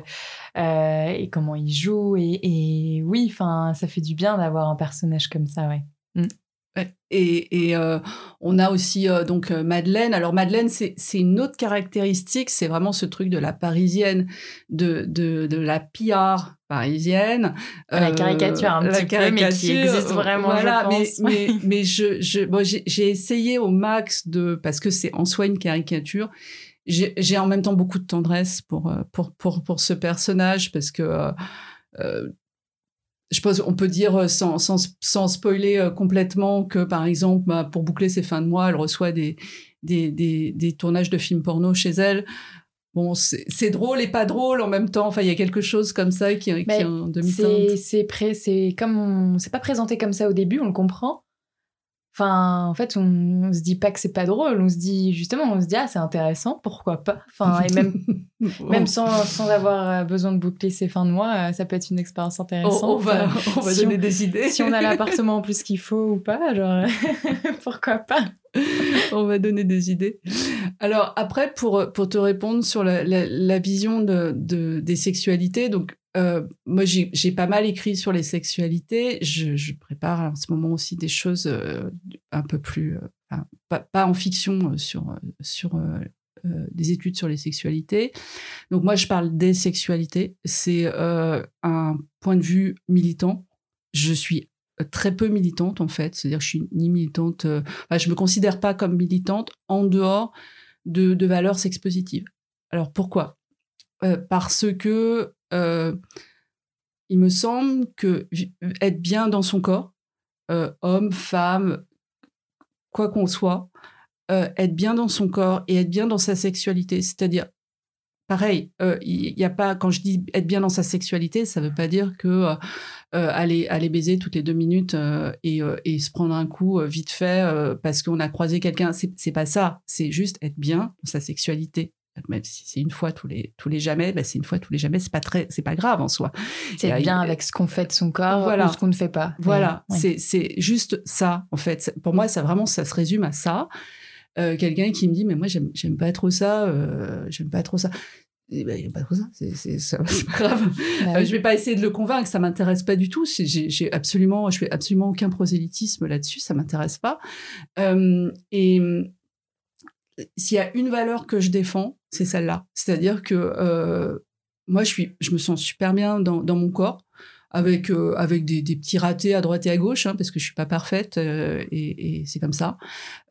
euh, et comment il joue. Et, et oui, enfin, ça fait du bien d'avoir un personnage comme ça, ouais. Mm. Et, et euh, on a aussi euh, donc euh, Madeleine. Alors Madeleine, c'est une autre caractéristique, c'est vraiment ce truc de la parisienne, de, de, de la PR parisienne. La caricature un petit peu, mais qui existe vraiment, voilà, je pense. Mais, mais, [laughs] mais je, je bon, j'ai essayé au max de, parce que c'est en soi une caricature, j'ai en même temps beaucoup de tendresse pour, pour, pour, pour ce personnage, parce que... Euh, je pense on peut dire euh, sans, sans, sans spoiler euh, complètement que par exemple bah, pour boucler ses fins de mois elle reçoit des des, des, des tournages de films porno chez elle. Bon c'est drôle et pas drôle en même temps. Enfin il y a quelque chose comme ça qui, qui est en demi-teinte. c'est c'est comme c'est pas présenté comme ça au début on le comprend Enfin, en fait, on, se dit pas que c'est pas drôle, on se dit justement, on se dit ah c'est intéressant, pourquoi pas? Enfin, et même [laughs] même sans, sans avoir euh, besoin de boucler ses fins de mois, euh, ça peut être une expérience intéressante. On, va, on va donner des idées. Si on a [laughs] l'appartement en plus qu'il faut ou pas, genre [laughs] pourquoi pas? on va donner des idées. Alors après, pour, pour te répondre sur la, la, vision de, de, des sexualités, donc euh, moi, j'ai pas mal écrit sur les sexualités. Je, prépare en ce moment aussi des choses euh, un peu plus, euh, pas, en fiction, sur, sur des études sur les sexualités. Donc moi, je parle des sexualités. C'est un point de vue militant. Je suis très peu militante en fait, c'est-à-dire je suis ni militante, enfin, je me considère pas comme militante en dehors de, de valeurs sexpositives. Alors pourquoi? Parce que euh, il me semble que être bien dans son corps, euh, homme, femme, quoi qu'on soit, euh, être bien dans son corps et être bien dans sa sexualité, c'est-à-dire pareil, il y, a pas quand je dis être bien dans sa sexualité, ça veut pas dire que aller aller baiser toutes les deux minutes et, et, se prendre un coup vite fait parce qu'on a croisé quelqu'un, c'est pas ça. C'est juste être bien dans sa sexualité même si c'est une fois tous les tous les jamais, ben c'est une fois tous les jamais, c'est pas très, c'est pas grave en soi. C'est bien avec ce qu'on fait de son corps voilà. ou ce qu'on ne fait pas. Voilà, c'est c'est juste ça en fait. Pour moi, ça vraiment ça se résume à ça. Euh, quelqu'un qui me dit mais moi j'aime pas trop ça, euh, j'aime pas trop ça. Eh ben, a pas trop ça, c'est pas grave. Bah euh, je vais pas essayer de le convaincre, ça m'intéresse pas du tout. J'ai absolument, je fais absolument aucun prosélytisme là-dessus, ça m'intéresse pas. et s'il y a une valeur que je défends, c'est celle-là. C'est-à-dire que euh, moi, je, suis, je me sens super bien dans, dans mon corps, avec, euh, avec des, des, petits ratés à droite et à gauche, hein, parce que je suis pas parfaite, euh, et, et c'est comme ça.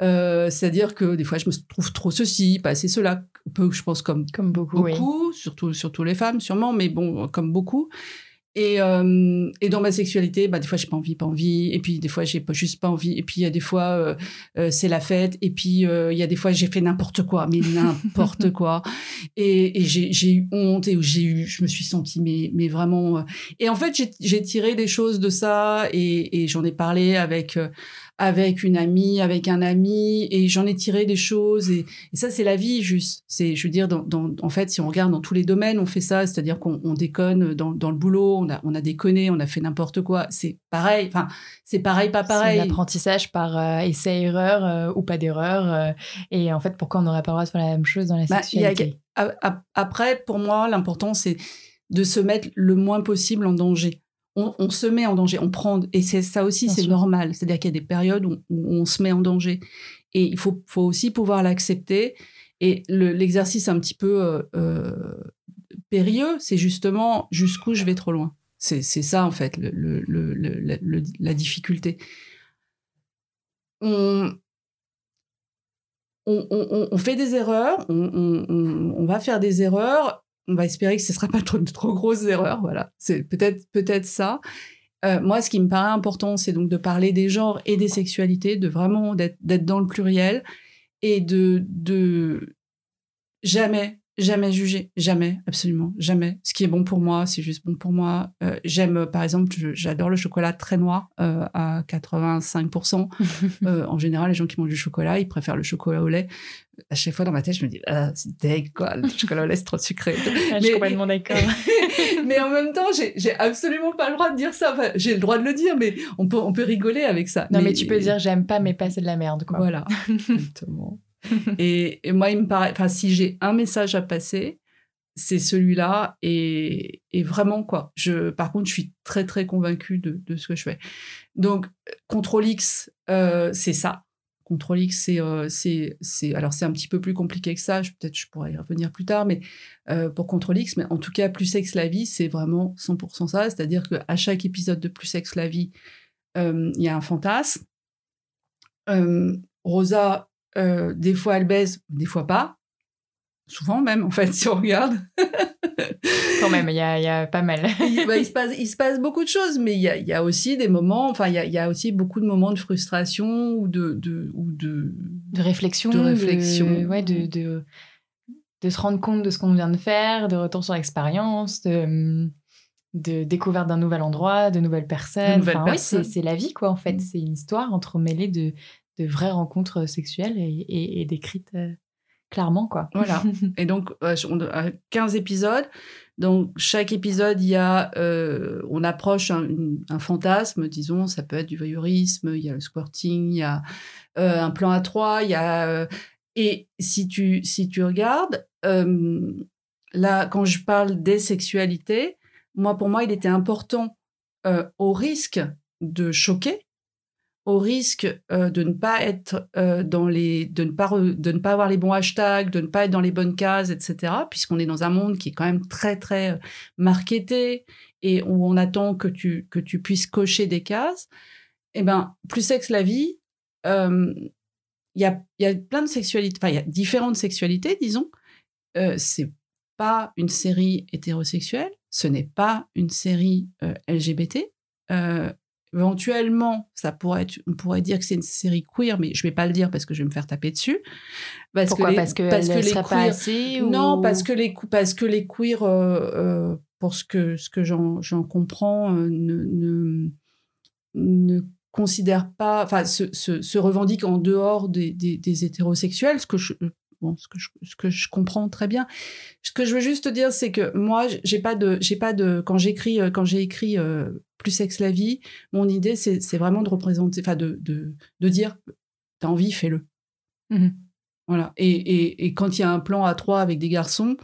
C'est-à-dire que des fois, je me trouve trop ceci, pas assez cela, peu, je pense comme, comme beaucoup, beaucoup surtout, surtout les femmes, sûrement, mais bon, comme beaucoup. Et, euh, et dans ma sexualité, bah, des fois, j'ai pas envie, pas envie. Et puis, des fois, j'ai pas, juste pas envie. Et puis, il y a des fois, euh, euh, c'est la fête. Et puis, euh, il y a des fois, j'ai fait n'importe quoi, mais [laughs] n'importe quoi. Et, et j'ai eu honte et j'ai eu, je me suis sentie, mais, mais vraiment. Euh. Et en fait, j'ai tiré des choses de ça et, et j'en ai parlé avec avec une amie, avec un ami, et j'en ai tiré des choses. Et, ça, c'est la vie, juste. C'est, je veux dire, dans, en fait, si on regarde dans tous les domaines, on fait ça, c'est-à-dire qu'on déconne dans, dans, le boulot, on a, on a déconné, on a fait n'importe quoi. C'est pareil. Enfin, c'est pareil, pas pareil. C'est l'apprentissage par euh, essai-erreur euh, ou pas d'erreur. Euh, et en fait, pourquoi on n'aurait pas le droit de faire la même chose dans la bah, sexualité? Après, pour moi, l'important, c'est de se mettre le moins possible en danger on, se met en danger, on prend, et c'est ça aussi, c'est normal. C'est-à-dire qu'il y a des périodes où, on se met en danger. Et il faut, faut aussi pouvoir l'accepter. Et l'exercice un petit peu euh, euh, périlleux, c'est justement jusqu'où je vais trop loin. C'est ça, en fait, la difficulté. On, on, fait des erreurs, on, va faire des erreurs, on va espérer que ce ne sera pas trop, de trop grosses erreurs. Voilà, c'est peut-être peut-être ça. Euh, moi, ce qui me paraît important, c'est donc de parler des genres et des sexualités, de vraiment d'être dans le pluriel et de, de jamais Jamais juger, jamais, absolument, jamais. Ce qui est bon pour moi, c'est juste bon pour moi. Euh, j'aime, par exemple, j'adore le chocolat très noir euh, à 85%. [laughs] euh, en général, les gens qui mangent du chocolat, ils préfèrent le chocolat au lait. À chaque fois dans ma tête, je me dis, ah, c'est deg, quoi, le chocolat au lait, c'est trop sucré. [laughs] Ah, je suis complètement d'accord. [laughs] mais en même temps, j'ai absolument pas le droit de dire ça. Enfin, j'ai le droit de le dire, mais on peut, on peut rigoler avec ça. Non, mais, mais tu peux dire, j'aime pas, mais pas, c'est de la merde, quoi. Voilà, exactement. [laughs] et, moi, il me paraît, enfin, si j'ai un message à passer, c'est celui-là. Et, vraiment, quoi. Je, par contre, je suis très, très convaincue de, de ce que je fais. Donc, Contrôle X, euh, c'est ça. Contrôle X, c'est, euh, c'est, c'est, alors c'est un petit peu plus compliqué que ça. Peut-être je pourrais y revenir plus tard, mais euh, pour Contrôle X, mais en tout cas, Plus Sexe la vie, c'est vraiment 100% ça. C'est-à-dire qu'à chaque épisode de Plus Sexe la vie, il y a un fantasme. Rosa euh, des fois, elle baise, des fois pas. Souvent même, en fait, [laughs] si on regarde. Quand même, il y a, y a, pas mal. Bah, il, se passe, il se passe beaucoup de choses, mais il y a, y a, aussi des moments, enfin, il y a, y a, aussi beaucoup de moments de frustration ou de... de ou de, de réflexion. De réflexion. De, ouais, de, de, de, se rendre compte de ce qu'on vient de faire, de retour sur l'expérience, de... de découverte d'un nouvel endroit, de nouvelles personnes. enfin, Oui, c'est la vie, quoi, en fait. Mm. C'est une histoire entremêlée de, de vraies rencontres sexuelles et, et, décrites euh, clairement, quoi. Voilà. [laughs] et donc, on a 15 épisodes. Donc, chaque épisode, il y a, euh, on approche un, fantasme, disons, ça peut être du voyeurisme, il y a le squirting, il y a euh, un plan à trois, il y a. et si tu, si tu regardes, là, quand je parle des sexualités, moi, pour moi, il était important, euh, au risque de choquer, au risque euh, de ne pas être euh, dans les, de ne pas de ne pas avoir les bons hashtags, de ne pas être dans les bonnes cases, etc. Puisqu'on est dans un monde qui est quand même très très marketé et où on attend que tu que tu puisses cocher des cases. Eh ben, plus sexe la vie, il y a y a plein de sexualités, enfin il y a différentes sexualités, disons. c'est pas une série hétérosexuelle, ce n'est pas une série euh, LGBT. Euh, éventuellement, ça pourrait être, on pourrait dire que c'est une série queer, mais je vais pas le dire parce que je vais me faire taper dessus. Parce Pourquoi? que Parce que parce que les queer, pas assez Non, parce que les parce que les queers, euh, pour ce que ce que j'en comprends, ne, ne, ne considèrent pas, enfin, se, se, se, revendiquent en dehors des, des, des hétérosexuels, ce que je, ce que, je, ce que je comprends très bien. Ce que je veux juste te dire, c'est que moi, j'ai pas de, j'ai pas de, quand j'écris, euh, quand j'ai écrit euh, Plus sexe la vie, mon idée, c'est vraiment de représenter, enfin, de, de, de dire, t'as envie, fais-le. Mmh voilà. Et, et, et, quand il y a un plan à trois avec des garçons,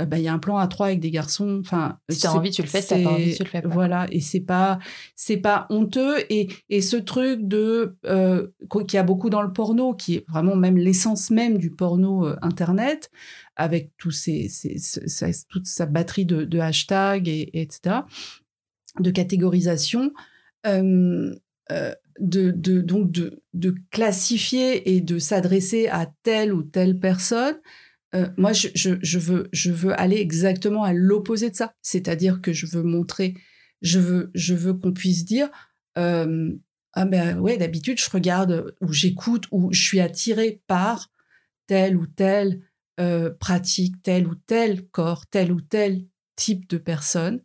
euh, bah, il y a un plan à trois avec des garçons. Enfin, si t'as envie, tu le fais. Si t'as pas envie, tu le fais pas. Voilà, et c'est pas, c'est pas honteux. Et, et ce truc de euh, qui a beaucoup dans le porno, qui est vraiment même l'essence même du porno euh, internet, avec tous ces, toute sa batterie de, de hashtags et, etc., de catégorisation. Euh, de, de, donc de, de classifier et de s'adresser à telle ou telle personne, euh, moi, je, je, veux, je veux aller exactement à l'opposé de ça. C'est-à-dire que je veux montrer, je veux, je veux qu'on puisse dire, euh, ah ben ouais, d'habitude, je regarde ou j'écoute ou je suis attiré par telle ou telle euh, pratique, tel ou tel corps, tel ou tel type de personne.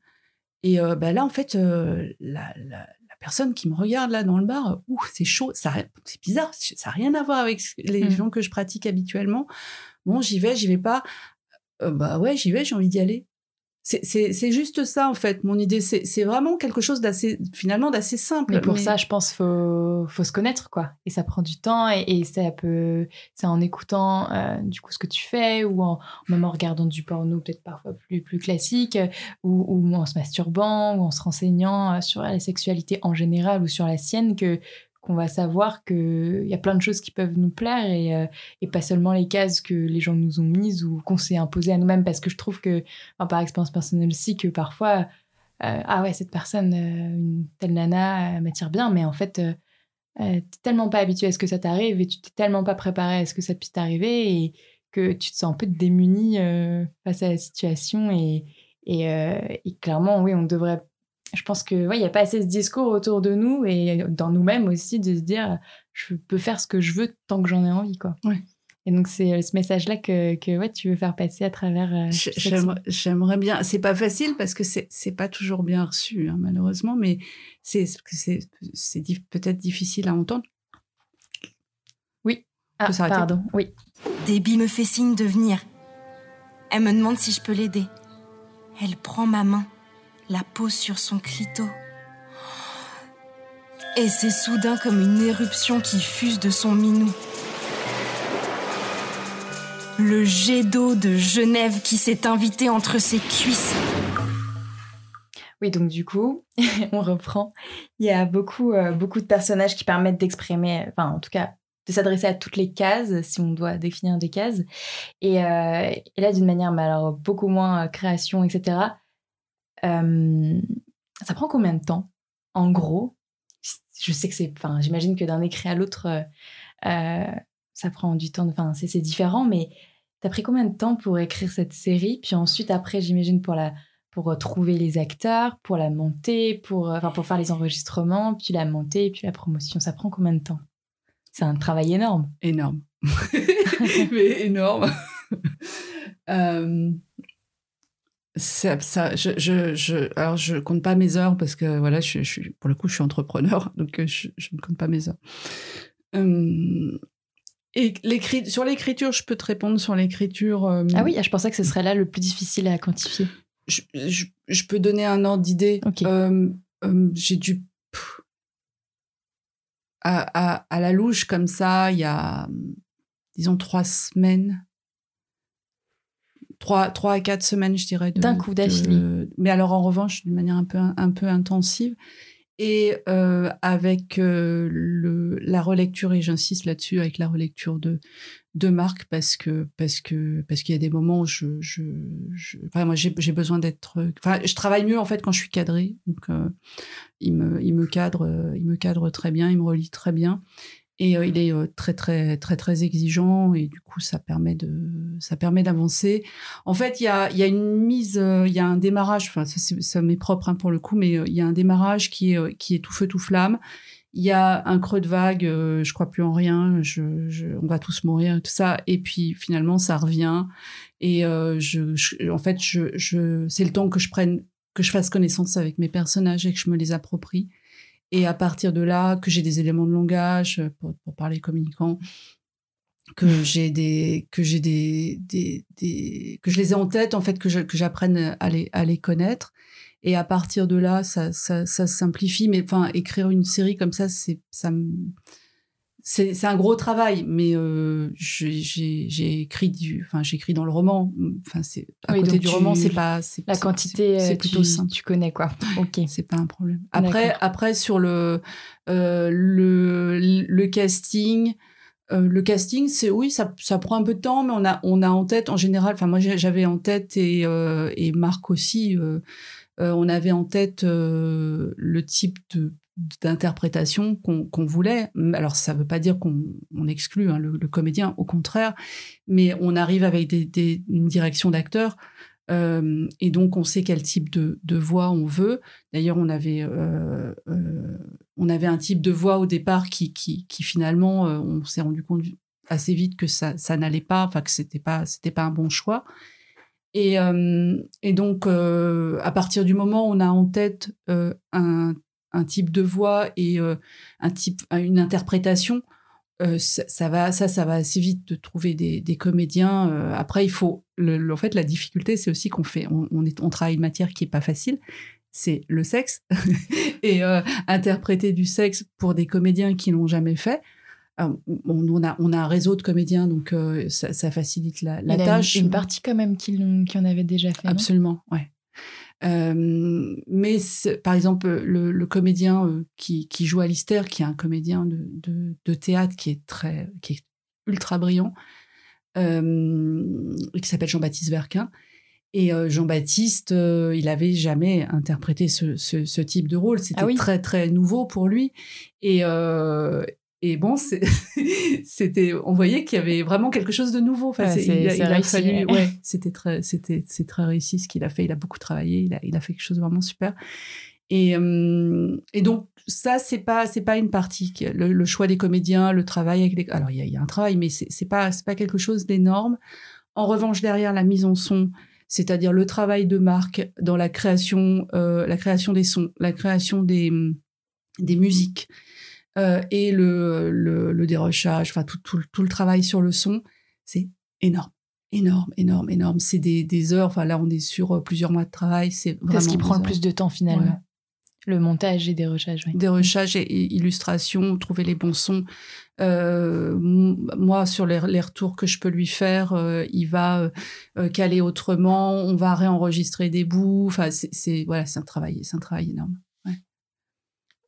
Et ben là, en fait, la, la, personne qui me regarde là dans le bar, ouh, c'est chaud, ça, c'est bizarre, ça n'a rien à voir avec les mmh. gens que je pratique habituellement. Bon, j'y vais, j'y vais pas. Euh, bah ouais, j'y vais, j'ai envie d'y aller. C'est juste ça en fait. Mon idée, c'est vraiment quelque chose d'assez finalement d'assez simple. Mais pour ça, je pense faut faut se connaître quoi. Et ça prend du temps et, et ça peut c'est en écoutant euh, du coup ce que tu fais ou en même en regardant du porno peut-être parfois plus plus classique ou, ou en se masturbant ou en se renseignant euh, sur la sexualité en général ou sur la sienne que qu'on va savoir qu'il y a plein de choses qui peuvent nous plaire et, euh, et, pas seulement les cases que les gens nous ont mises ou qu'on s'est imposées à nous-mêmes. Parce que je trouve que, par expérience personnelle aussi, que parfois, euh, ah ouais, cette personne, euh, une telle nana m'attire bien, mais en fait, t'es tellement pas habitué à ce que ça t'arrive et tu t'es tellement pas préparé à ce que ça puisse t'arriver et que tu te sens un peu démuni face à la situation et clairement, oui, on devrait je pense que ouais, il y a pas assez ce discours autour de nous et dans nous-mêmes aussi de se dire je peux faire ce que je veux tant que j'en ai envie quoi. Ouais. Et donc c'est euh, ce message-là que, que ouais, tu veux faire passer à travers. Euh, j'aimerais bien. C'est pas facile parce que c'est c'est pas toujours bien reçu hein, malheureusement, mais c'est c'est c'est peut-être difficile à entendre. Oui. Ah, pardon. Oui. Debbie me fait signe de venir. Elle me demande si je peux l'aider. Elle prend ma main la pose sur son clito. Et c'est soudain comme une éruption qui fuse de son minou. Le jet d'eau de Genève qui s'est invité entre ses cuisses. Oui, donc du coup, [laughs] on reprend. Il y a beaucoup, euh, beaucoup de personnages qui permettent d'exprimer, enfin en tout cas, de s'adresser à toutes les cases, si on doit définir des cases. Et, euh, là, d'une manière, mais alors beaucoup moins euh, création, etc. Euh, ça prend combien de temps, en gros Je sais que c'est. Enfin, j'imagine que d'un écrit à l'autre, euh, euh, ça prend du temps. Enfin, c'est différent, mais t'as pris combien de temps pour écrire cette série? Puis ensuite, après, j'imagine pour la pour trouver les acteurs, pour la monter, pour, enfin, pour faire les enregistrements, puis la monter, puis la promotion. Ça prend combien de temps? C'est un travail énorme. Énorme. [laughs] [laughs] Mais énorme. [laughs] ça, ça je, je, je, alors je compte pas mes heures parce que voilà, je, je pour le coup, je suis entrepreneur, [laughs] donc euh, je, je ne compte pas mes heures. Euh, et sur l'écriture, je peux te répondre sur l'écriture. Euh, ah oui, je pensais que ce serait là le plus difficile à quantifier. Je, je peux donner un ordre d'idée. Euh, J'ai dû à, à, à, la louche comme ça, il y a disons trois semaines trois, trois à quatre semaines, je dirais. D'un coup d'affilée. Mais alors, en revanche, d'une manière un peu, un peu intensive. Et euh, avec euh, le, la relecture, et j'insiste là-dessus, avec la relecture de, de Marc, parce que parce que parce qu'il y a des moments où je, je, je enfin, moi j'ai besoin d'être, enfin je travaille mieux en fait quand je suis cadrée, donc euh, il me il me cadre il me cadre très bien, il me relie très bien, et euh, il est euh, très très très très exigeant et du coup ça permet de ça permet d'avancer. En fait, il y a y a une mise, euh, il y a un démarrage. Enfin, ça, ça m'est propre hein, pour le coup, mais il y a un démarrage qui est qui est tout feu tout flamme. Il y a un creux de vague, je crois plus en rien, je, je, on va tous mourir, tout ça. Et puis finalement, ça revient. Et je, en fait, je, je, c'est le temps que je prenne, que je fasse connaissance avec mes personnages et que je me les approprie. Et à partir de là, que j'ai des éléments de langage euh, pour, pour parler communicant, que j'ai des que j'ai des, des, des, que je les ai en tête en fait que que j'apprenne à les à les connaître. Et à partir de là ça ça, ça simplifie. Mais enfin écrire une série comme ça c'est ça me c'est un gros travail, mais euh, j'ai écrit du, enfin j'écris dans le roman. Enfin c'est à côté du roman, c'est pas la quantité, c'est euh, plutôt simple. Tu connais quoi Ok. C'est pas un problème. Après après sur le euh, le, le casting. Euh, le casting, c'est oui, ça, ça prend un peu de temps, mais on a on a en tête en général. Enfin moi j'avais en tête et euh, et Marc aussi. on avait en tête le type de d'interprétation qu'on voulait. Alors, ça ne veut pas dire qu'on exclut hein, le, comédien, au contraire, mais on arrive avec une direction d'acteur. Euh, et donc, on sait quel type de, voix on veut. D'ailleurs, on avait euh, euh, on avait un type de voix au départ qui, qui, finalement, on s'est rendu compte assez vite que ça, n'allait pas, enfin que c'était pas pas un bon choix. Et donc, à partir du moment où on a en tête un un type de voix et euh, un type, une interprétation, euh, ça, va, ça, ça va assez vite de trouver des, comédiens. Euh, après, il faut, en fait, la difficulté, c'est aussi qu'on fait, on, est, on travaille une matière qui est pas facile, c'est le sexe [laughs] et interpréter du sexe pour des comédiens qui l'ont jamais fait. On, a, on a un réseau de comédiens, donc ça, facilite la, tâche. une partie quand même qui, qui en avait déjà fait. Absolument, ouais. Euh, mais par exemple, le, le comédien euh, qui, qui, joue Alistair, qui est un comédien de, de, de, théâtre qui est très, qui est ultra brillant, euh, qui s'appelle Jean-Baptiste Verquin. Et Jean-Baptiste, il avait jamais interprété ce, ce, ce type de rôle. C'était ah très très nouveau pour lui. Et, et bon, [laughs] c'était, on voyait qu'il y avait vraiment quelque chose de nouveau. Enfin, il, a, fallu, ouais, c'était très, c'était, c'est très réussi ce qu'il a fait. Il a beaucoup travaillé. Il a, il a fait quelque chose de vraiment super. Et, euh, et donc ça, c'est pas, c'est pas une partie. Le, choix des comédiens, le travail avec les, alors il y a, un travail, mais c'est, c'est pas, c'est pas quelque chose d'énorme. En revanche, derrière la mise en son, c'est-à-dire le travail de Marc dans la création, euh, la création des sons, la création des, des musiques euh, et le, le, le dérochage, enfin tout, tout, tout, le travail sur le son, c'est énorme. Énorme, énorme, énorme. C'est des, des, heures. Enfin, là, on est sur euh, plusieurs mois de travail. C'est ce qui prend le plus de temps finalement. Le montage et dérochage. Oui. Dérochage et, et, illustration, trouver les bons sons. Euh, moi, sur les, les, retours que je peux lui faire, euh, il va euh, caler autrement. On va réenregistrer des bouts. Enfin, c'est voilà, c'est un travail, c'est un travail énorme.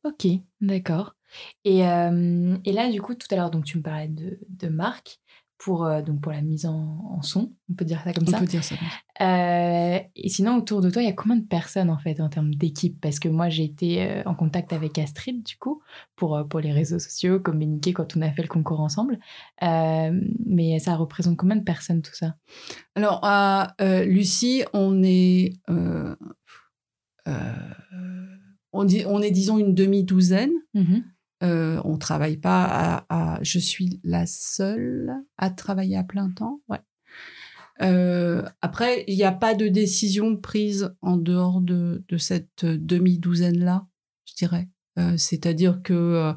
Ok, d'accord. Et, et, là, du coup, tout à l'heure, donc tu me parlais de, de Marc pour, donc pour la mise en, son, on peut dire ça comme ça. On peut dire ça. Euh, et sinon, autour de toi, il y a combien de personnes en fait en termes d'équipe? Parce que moi, j'ai été en contact avec Astrid, du coup, pour, pour les réseaux sociaux, communiquer quand on a fait le concours ensemble. Euh, mais ça représente combien de personnes tout ça? Alors, à Lucie, on est on, dit, on est disons une demi-douzaine. Mmh euh, on travaille pas à, Je suis la seule à travailler à plein temps. Ouais. après, il n'y a pas de décision prise en dehors de, de cette demi-douzaine-là, je dirais. C'est-à-dire que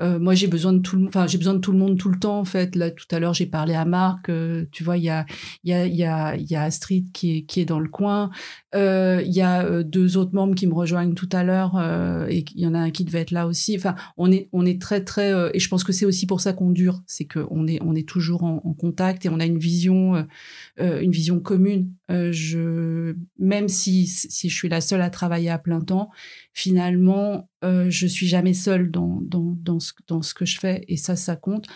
euh, moi, j'ai besoin de tout le, enfin, j'ai besoin de tout le monde tout le temps en fait. Là, tout à l'heure, j'ai parlé à Marc. Euh, tu vois, il y a, il y a, il y a, il y a Astrid qui est, qui est dans le coin. Euh, il y a euh, deux autres membres qui me rejoignent tout à l'heure et il y en a un qui devait être là aussi. Enfin, on est, on est très, très, et je pense que c'est aussi pour ça qu'on dure, c'est qu'on est, on est toujours en, contact et on a une vision, une vision commune. je, même si, si je suis la seule à travailler à plein temps, finalement, euh, je suis jamais seule dans, dans, dans, ce, dans ce que je fais et ça, ça compte.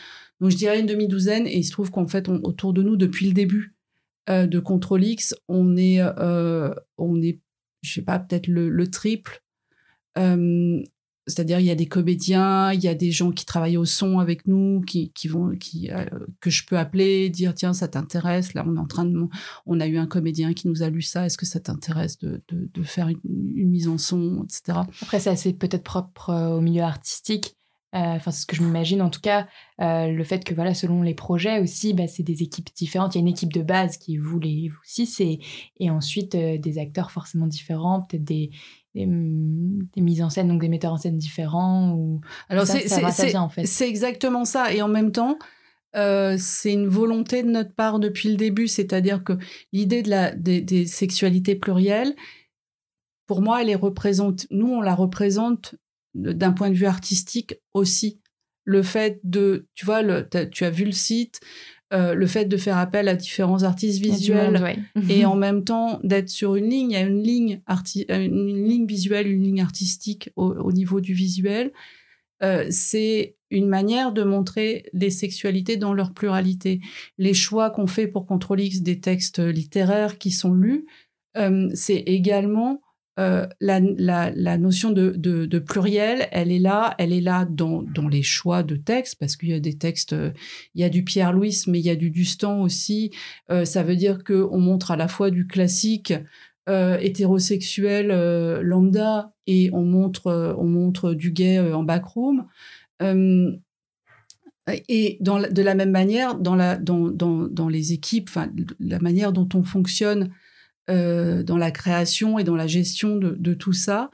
Donc, je dirais une demi-douzaine et il se trouve qu'en fait, autour de nous, depuis le début euh, de Control X, on est, euh, on est je sais pas, peut-être le, le triple. Euh, c'est-à-dire, il y a des comédiens, il y a des gens qui travaillent au son avec nous, qui, vont, qui, euh, que je peux appeler, dire tiens, ça t'intéresse? Là, on est en train de, on a eu un comédien qui nous a lu ça. Est-ce que ça t'intéresse de, faire une, une, mise en son, etc. Après, c'est peut-être propre au milieu artistique. Euh, enfin, c'est ce que je m'imagine en tout cas. Euh, le fait que voilà, selon les projets aussi, bah, c'est des équipes différentes. Il y a une équipe de base qui est vous les vous six, et, et ensuite des acteurs forcément différents, peut-être des des, des, mises en scène, donc des metteurs en scène différents ou alors c'est en fait. exactement ça et en même temps euh, c'est une volonté de notre part depuis le début, c'est-à-dire que l'idée de la des, des, sexualités plurielles, pour moi, elle est représente. Nous, on la représente d'un point de vue artistique aussi. Le fait de, tu vois, le, tu as vu le site, euh, le fait de faire appel à différents artistes visuels monde, ouais. et en même temps d'être sur une ligne, il y a une ligne, arti une ligne visuelle, une ligne artistique au, au niveau du visuel. Euh, c'est une manière de montrer les sexualités dans leur pluralité. Les choix qu'on fait pour Control X des textes littéraires qui sont lus, euh, c'est également euh, la, notion de, pluriel, elle est là, elle est là dans, les choix de textes, parce qu'il y a des textes, il y a du Pierre Louis, mais il y a du Dustan aussi. Euh, ça veut dire qu'on montre à la fois du classique euh, hétérosexuel lambda et on montre, on montre du gay en backroom. et de la même manière, dans, dans les équipes, la manière dont on fonctionne euh, dans la création et dans la gestion de, tout ça,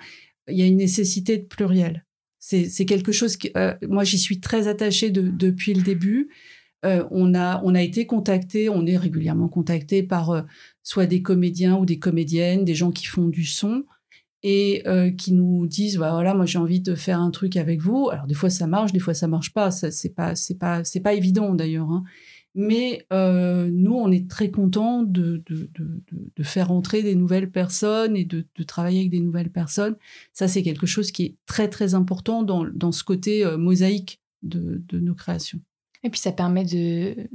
il y a une nécessité de pluriel. C'est quelque chose qui, euh, moi, j'y suis très attachée de, depuis le début. Euh, on a on a été contacté, on est régulièrement contacté par soit des comédiens ou des comédiennes, des gens qui font du son et qui nous disent bah voilà moi j'ai envie de faire un truc avec vous. Alors des fois ça marche, des fois ça marche pas. C'est pas c'est pas c'est pas évident d'ailleurs. Hein. Mais euh, nous, on est très contents de, faire entrer des nouvelles personnes et de, travailler avec des nouvelles personnes. Ça, c'est quelque chose qui est très, très important dans, dans ce côté euh, mosaïque de, nos créations. Et puis, ça permet de,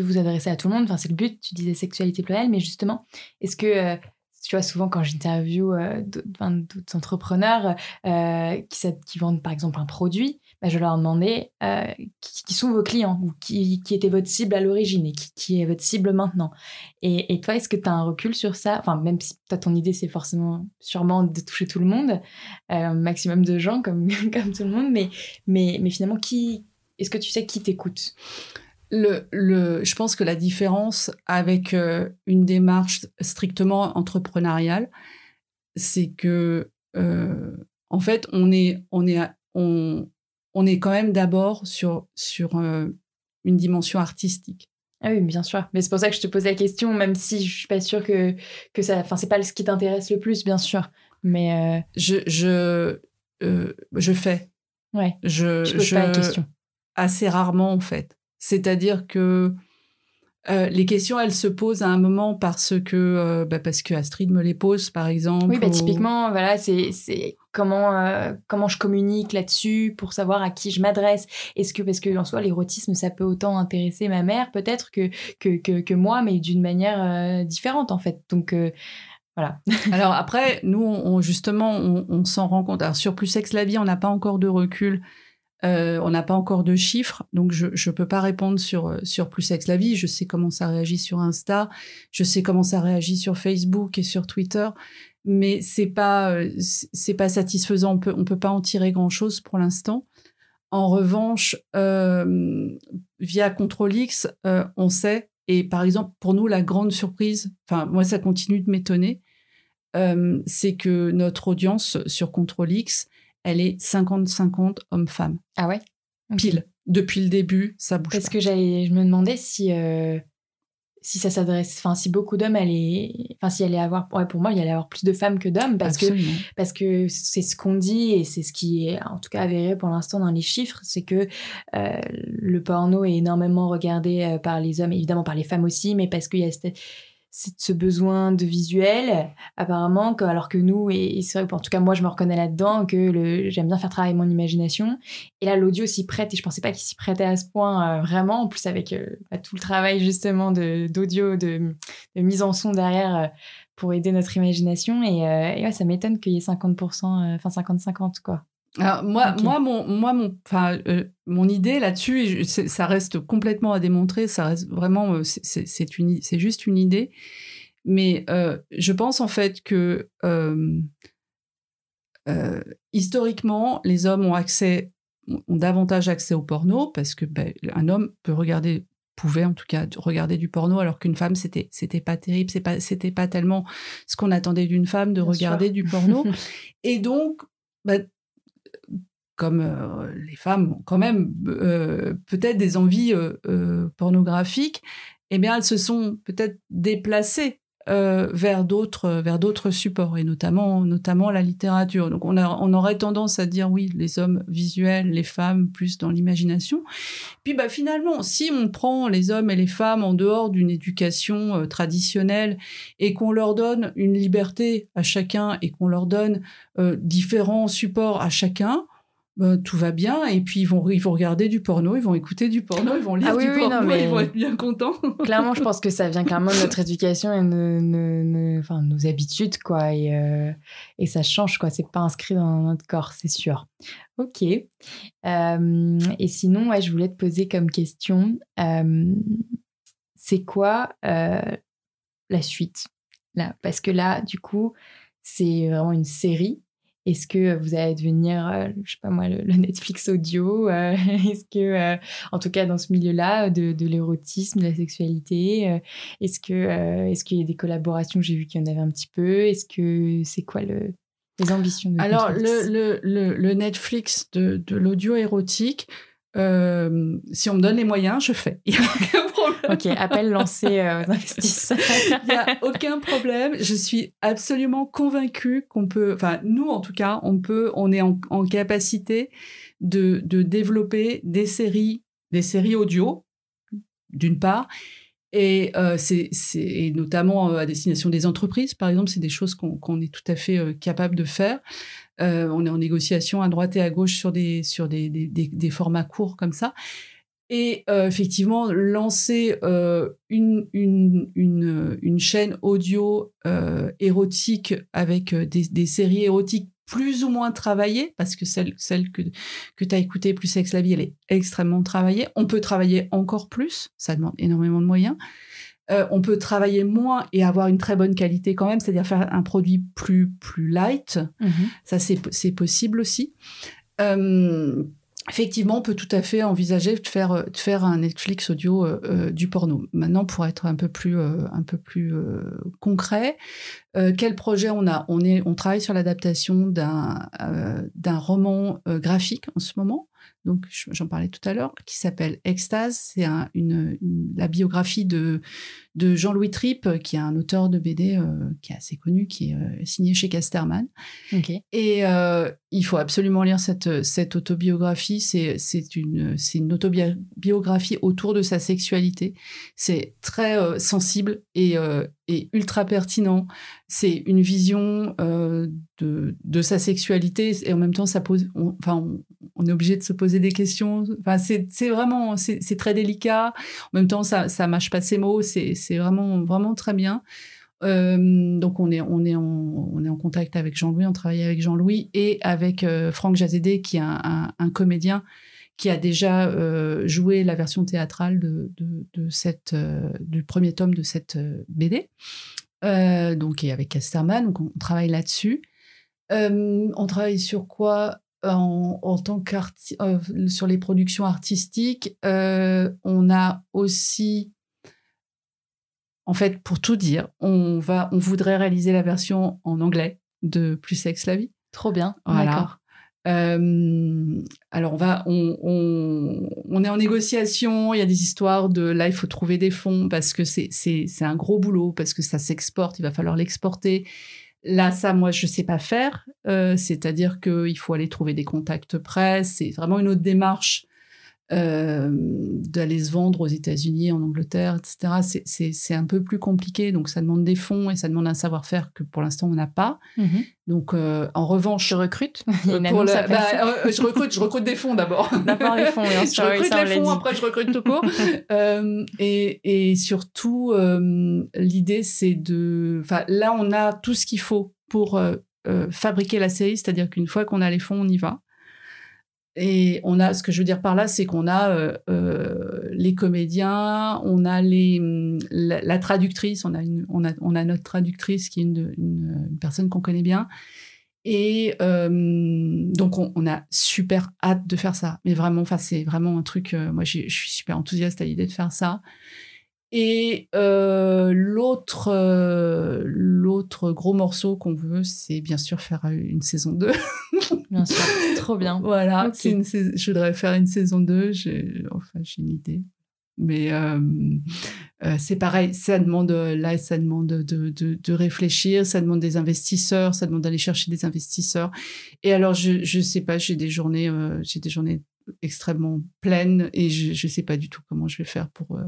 vous adresser à tout le monde. Enfin, c'est le but, tu disais sexualité plurielle, mais justement, est-ce que... Euh, tu vois, souvent quand j'interviewe d'autres entrepreneurs qui vendent par exemple un produit, bah, je leur demandais euh, qui, qui, sont vos clients ou qui, qui était votre cible à l'origine et qui, est votre cible maintenant. Et, et toi, est-ce que tu as un recul sur ça? Enfin, même si toi, ton idée, c'est forcément sûrement de toucher tout le monde, euh, maximum de gens comme, [laughs] comme tout le monde, mais, mais, mais finalement, qui est-ce que tu sais qui t'écoute? Le, le, je pense que la différence avec euh, une démarche strictement entrepreneuriale, c'est que en fait, on est, on est, on est quand même d'abord sur, sur euh, une dimension artistique. Ah oui, bien sûr. Mais c'est pour ça que je te pose la question, même si je suis pas sûre que, que ça. Enfin, c'est pas ce qui t'intéresse le plus, bien sûr. Mais. Euh... Je, je, euh, je fais. Ouais. Je, je pose je, pas la question. Assez rarement, en fait. C'est-à-dire que euh, les questions, elles se posent à un moment parce que, euh, bah parce que Astrid me les pose, par exemple. Oui, bah, ou... typiquement, voilà, c'est comment, euh, comment je communique là-dessus pour savoir à qui je m'adresse. Est-ce que, parce que en soi, l'érotisme, ça peut autant intéresser ma mère, peut-être, que, que, que, que, moi, mais d'une manière différente, en fait. Donc, voilà. [laughs] Alors après, nous, on, justement, on, on s'en rend compte. Alors, sur Plus Sexe la vie, on n'a pas encore de recul euh, on n'a pas encore de chiffres, donc je ne peux pas répondre sur, sur Plus Sexe la vie. Je sais comment ça réagit sur Insta, je sais comment ça réagit sur Facebook et sur Twitter, mais c'est pas c'est pas satisfaisant. On peut on peut pas en tirer grand chose pour l'instant. En revanche, euh, via Control X, euh, on sait Et par exemple, pour nous, la grande surprise, enfin, moi, ça continue de m'étonner, euh, c'est que notre audience sur Control X, elle est 50-50 hommes-femmes. Ah ouais? Pile. Depuis le début, ça bouge Parce pas. que j'allais, je me demandais si, euh, si ça s'adresse, enfin, si beaucoup d'hommes allaient, enfin, si allait avoir, ouais, pour moi, il y allait avoir plus de femmes que d'hommes parce que parce que c'est ce qu'on dit et c'est ce qui est en tout cas avéré pour l'instant dans les chiffres, c'est que euh, le porno est énormément regardé euh, par les hommes, évidemment par les femmes aussi, mais parce qu'il y a cette- ce besoin de visuel apparemment, que- alors que nous, et, c'est vrai en tout cas moi je me reconnais là-dedans, que j'aime bien faire travailler mon imagination. Et là l'audio s'y prête et je pensais pas qu'il s'y prêtait à ce point euh, vraiment, en plus avec euh, bah, tout le travail justement d'audio, de, de mise en son derrière. euh, pour aider notre imagination. Et, ça m'étonne qu'il y ait 50%, euh, enfin 50-50, quoi. Alors, moi, moi, mon, moi, mon, enfin, euh, mon idée là-dessus, et je- c'est- ça reste complètement à démontrer. Ça reste vraiment, euh, c'est- une, c'est juste une idée. Mais euh, je pense en fait que euh, historiquement, les hommes ont accès, ont davantage accès au porno parce que ben, un homme peut regarder pouvait en tout cas regarder du porno alors qu'une femme c'était c'était pas terrible c'est pas c'était pas tellement ce qu'on attendait d'une femme de Bien regarder sûr. du porno [laughs] et donc bah, comme euh, les femmes ont quand même euh, peut-être des envies euh, pornographiques, eh bien elles se sont peut-être déplacées vers d'autres vers d'autres supports et notamment notamment la littérature. Donc on a on aurait tendance à dire oui les hommes visuels, les femmes plus dans l'imagination. Puis bah finalement si on prend les hommes et les femmes en dehors d'une éducation traditionnelle et qu'on leur donne une liberté à chacun et qu'on leur donne différents supports à chacun, ben, tout va bien. Et puis, ils vont, ils vont regarder du porno, ils vont écouter du porno, ils vont lire Ah oui, du oui, porno, non, mais- ils vont être bien contents. [laughs] Clairement, je pense que ça vient clairement de notre éducation et de, de- de- enfin, nos habitudes, quoi. Et, euh, et ça change, quoi. C'est pas inscrit dans notre corps, c'est sûr. Ok. Euh, et sinon, ouais, je voulais te poser comme question, euh, c'est quoi la suite là? Parce que là, du coup, c'est vraiment une série. Est-ce que vous allez devenir, euh, je sais pas moi, le, le Netflix audio euh, [laughs] Est-ce que, euh, en tout cas dans ce milieu-là, de, de l'érotisme, de la sexualité, est-ce que, est-ce qu'il y a des collaborations? J'ai vu qu'il y en avait un petit peu. Est-ce que c'est quoi le, les ambitions de Alors, Netflix? le, le, le, le Netflix de, de l'audio érotique, euh, si on me donne les moyens, je fais. [laughs] Il n'y a aucun problème. [laughs] Ok, appel lancé euh, aux investisseurs. [laughs] Il n'y a aucun problème. Je suis absolument convaincue qu'on peut, enfin, nous en tout cas, on peut, on est en, en capacité de, de développer des séries, des séries audio, d'une part, et, euh, c'est, et notamment euh, à destination des entreprises, par exemple, c'est des choses qu'on, est tout à fait euh, capable de faire. Euh, on est en négociation à droite et à gauche sur des, sur des, des, des, des formats courts comme ça. Et euh, effectivement, lancer euh, une, une, une, une chaîne audio euh, érotique avec des, des séries érotiques plus ou moins travaillées, parce que celle, celle que, que tu as écoutée, Plus Sex la vie, elle est extrêmement travaillée. On peut travailler encore plus, ça demande énormément de moyens. On peut travailler moins et avoir une très bonne qualité quand même, c'est-à-dire faire un produit plus, plus light. Mhm. Ça, c'est c'est possible aussi. Euh, effectivement, on peut tout à fait envisager de faire, euh, de faire un Netflix audio euh, euh, du porno. Maintenant, pour être un peu plus, un peu plus concret, quel projet on a? On, est, on travaille sur l'adaptation d'un d'un roman graphique en ce moment. Donc, je- j'en parlais tout à l'heure, qui s'appelle Extase. C'est un- une- la biographie de, de Jean-Louis Tripp, qui est un auteur de BD euh, qui est assez connu, qui est euh, signé chez Casterman. Et euh, il faut absolument lire cette, cette autobiographie. C'est c'est une, c'est une autobiographie autour de sa sexualité. C'est très sensible et, et ultra pertinent. C'est une vision de, de sa sexualité et en même temps, ça pose, on, enfin, on, on est obligé de se poser des questions. Enfin, c'est c'est vraiment, c'est c'est très délicat. En même temps, ça, ça mâche pas ses mots. C'est c'est vraiment, vraiment très bien. Euh, donc on est on est en on est en contact avec Jean-Louis, on travaille avec Jean-Louis et avec euh, Franck Jazédé qui est un, comédien qui a déjà euh, joué la version théâtrale de, cette du premier tome de cette BD. Donc et avec Casterman, donc on travaille là-dessus. On travaille sur quoi en, en tant qu'arti euh, sur les productions artistiques. On a aussi en fait, pour tout dire, on, va, on voudrait réaliser la version en anglais de Plus Sexe la vie. Trop bien. Voilà. Euh, alors on va, on, on, on, est en négociation. Il y a des histoires de là, il faut trouver des fonds parce que c'est c'est c'est un gros boulot parce que ça s'exporte. Il va falloir l'exporter. Là, ça, moi, je sais pas faire. Euh, C'est-à-dire qu'il faut aller trouver des contacts presse. C'est vraiment une autre démarche euh, d'aller se vendre aux États-Unis, en Angleterre, etc. C'est un peu plus compliqué, donc ça demande des fonds et ça demande un savoir-faire que pour l'instant on n'a pas. Mhm. Donc euh, en revanche, je recrute. Euh, [laughs] pour bah, euh, je recrute, je recrute des fonds d'abord. [laughs] D'abord les fonds, et je recrute les fonds, après je recrute tout [laughs] court. euh, et, et, surtout, l'idée c'est de, enfin là on a tout ce qu'il faut pour fabriquer la série, c'est-à-dire qu'une fois qu'on a les fonds, on y va. Et on a, ce que je veux dire par là, c'est qu'on a euh, euh, les comédiens, on a les, la, traductrice, on a, on, a, on a notre traductrice qui est une, personne qu'on connaît bien. Et euh, donc, on, a super hâte de faire ça. Mais vraiment, c'est vraiment un truc, moi, je suis super enthousiaste à l'idée de faire ça. Et euh, l'autre euh, l'autre gros morceau qu'on veut, c'est bien sûr faire une saison 2. [laughs] bien sûr, trop bien. [laughs] Voilà, okay. une, je voudrais faire une saison 2, j'ai enfin j'ai une idée. Mais euh, euh, c'est pareil, ça demande là, ça demande de, de, de, réfléchir, ça demande des investisseurs, ça demande d'aller chercher des investisseurs. Et alors je je sais pas, j'ai des journées, euh, j'ai des journées extrêmement pleine et je ne sais pas du tout comment je vais faire pour, euh,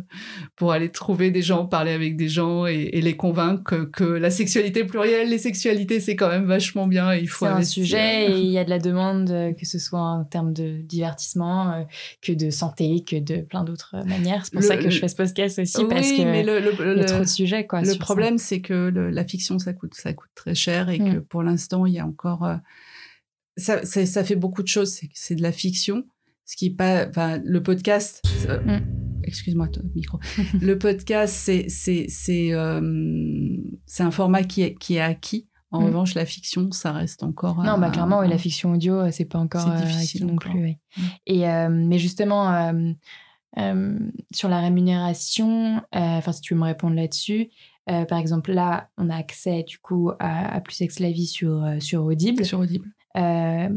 pour aller trouver des gens, parler avec des gens et, et les convaincre que, que, la sexualité plurielle, les sexualités, c'est quand même vachement bien. Et il faut c'est un sujet et [laughs] il y a de la demande, euh, que ce soit en termes de divertissement, euh, que de santé, que de plein d'autres manières. C'est pour le, ça que je fais ce podcast aussi, oui, parce que mais le, le, il y a trop de sujets. Quoi, le problème, c'est que la fiction, ça coûte, ça coûte très cher et mm. que pour l'instant, il y a encore... Ça, ça, ça, fait beaucoup de choses. C'est de la fiction ce qui pas enfin le podcast euh, mm. excuse-moi micro [laughs] le podcast c'est c'est c'est euh, c'est un format qui est qui est acquis en mm. revanche la fiction ça reste encore non bah clairement oui, la fiction audio c'est pas encore c'est difficile non encore. plus oui. mm. et euh, mais justement euh, euh, sur la rémunération enfin si tu veux me répondre là-dessus par exemple là on a accès du coup à, à plus sexe la vie sur sur Audible sur Audible euh,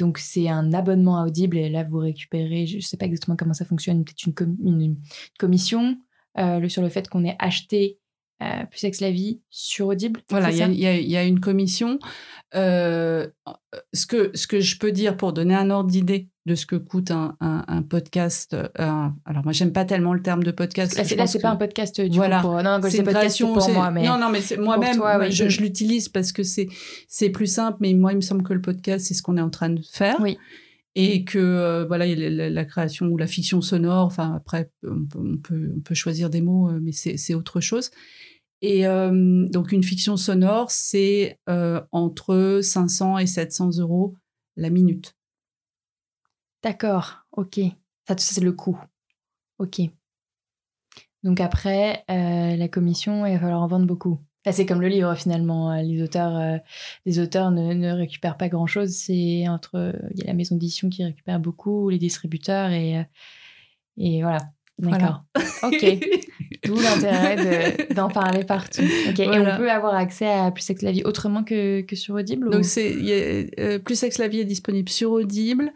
donc c'est un abonnement à Audible et là vous récupérez, je ne sais pas exactement comment ça fonctionne, peut-être une, com une, commission euh, sur le fait qu'on ait acheté euh, Plus Sexe la vie sur Audible. Voilà, il y, y, y, a une commission. Euh, ce, que, ce que je peux dire pour donner un ordre d'idée de ce que coûte un, un, un podcast. Un, alors moi j'aime pas tellement le terme de podcast. Là, c'est que... pas un podcast du voilà. coup pour non c'est création pour moi mais non non mais moi-même je, je l'utilise parce que c'est c'est plus simple mais moi il me semble que le podcast c'est ce qu'on est en train de faire. Oui. Et que euh, voilà la, la, création ou la fiction sonore. Enfin après on peut on peut, on peut choisir des mots mais c'est c'est autre chose. Et euh, donc une fiction sonore c'est euh, entre 500 et 700 euros la minute. D'accord, ok. Ça, c'est le coût. Ok. Donc après, euh, la commission, il va falloir en vendre beaucoup. C'est comme le livre finalement. Les auteurs, les auteurs ne, ne récupèrent pas grand-chose. C'est entre, il y a la maison d'édition qui récupère beaucoup, les distributeurs et et voilà. D'accord. Voilà. ok. [laughs] D'où l'intérêt d'en de, parler partout. Ok. Voilà. Et on peut avoir accès à Plus Sexe la vie autrement que, que sur Audible. Donc ou... c'est euh, Plus Sexe la vie est disponible sur Audible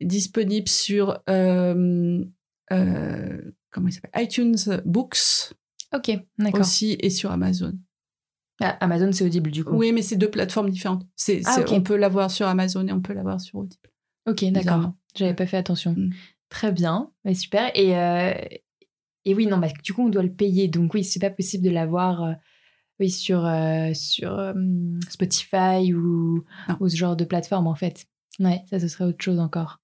disponible sur euh, euh, comment il s'appelle? iTunes Books. Ok, d'accord. Aussi et sur Amazon. Ah, Amazon, c'est audible du coup. Oui, mais c'est deux plateformes différentes. C'est, ah, okay. On peut l'avoir sur Amazon et on peut l'avoir sur Audible. Ok, d'accord. J'avais pas fait attention. Mm. Très bien, mais super. Et, euh, et oui, non, bah, du coup, on doit le payer. Donc oui, c'est pas possible de l'avoir euh, oui, sur, euh, sur Spotify ou, ou ce genre de plateforme en fait. Ouais, ça, ce serait autre chose encore.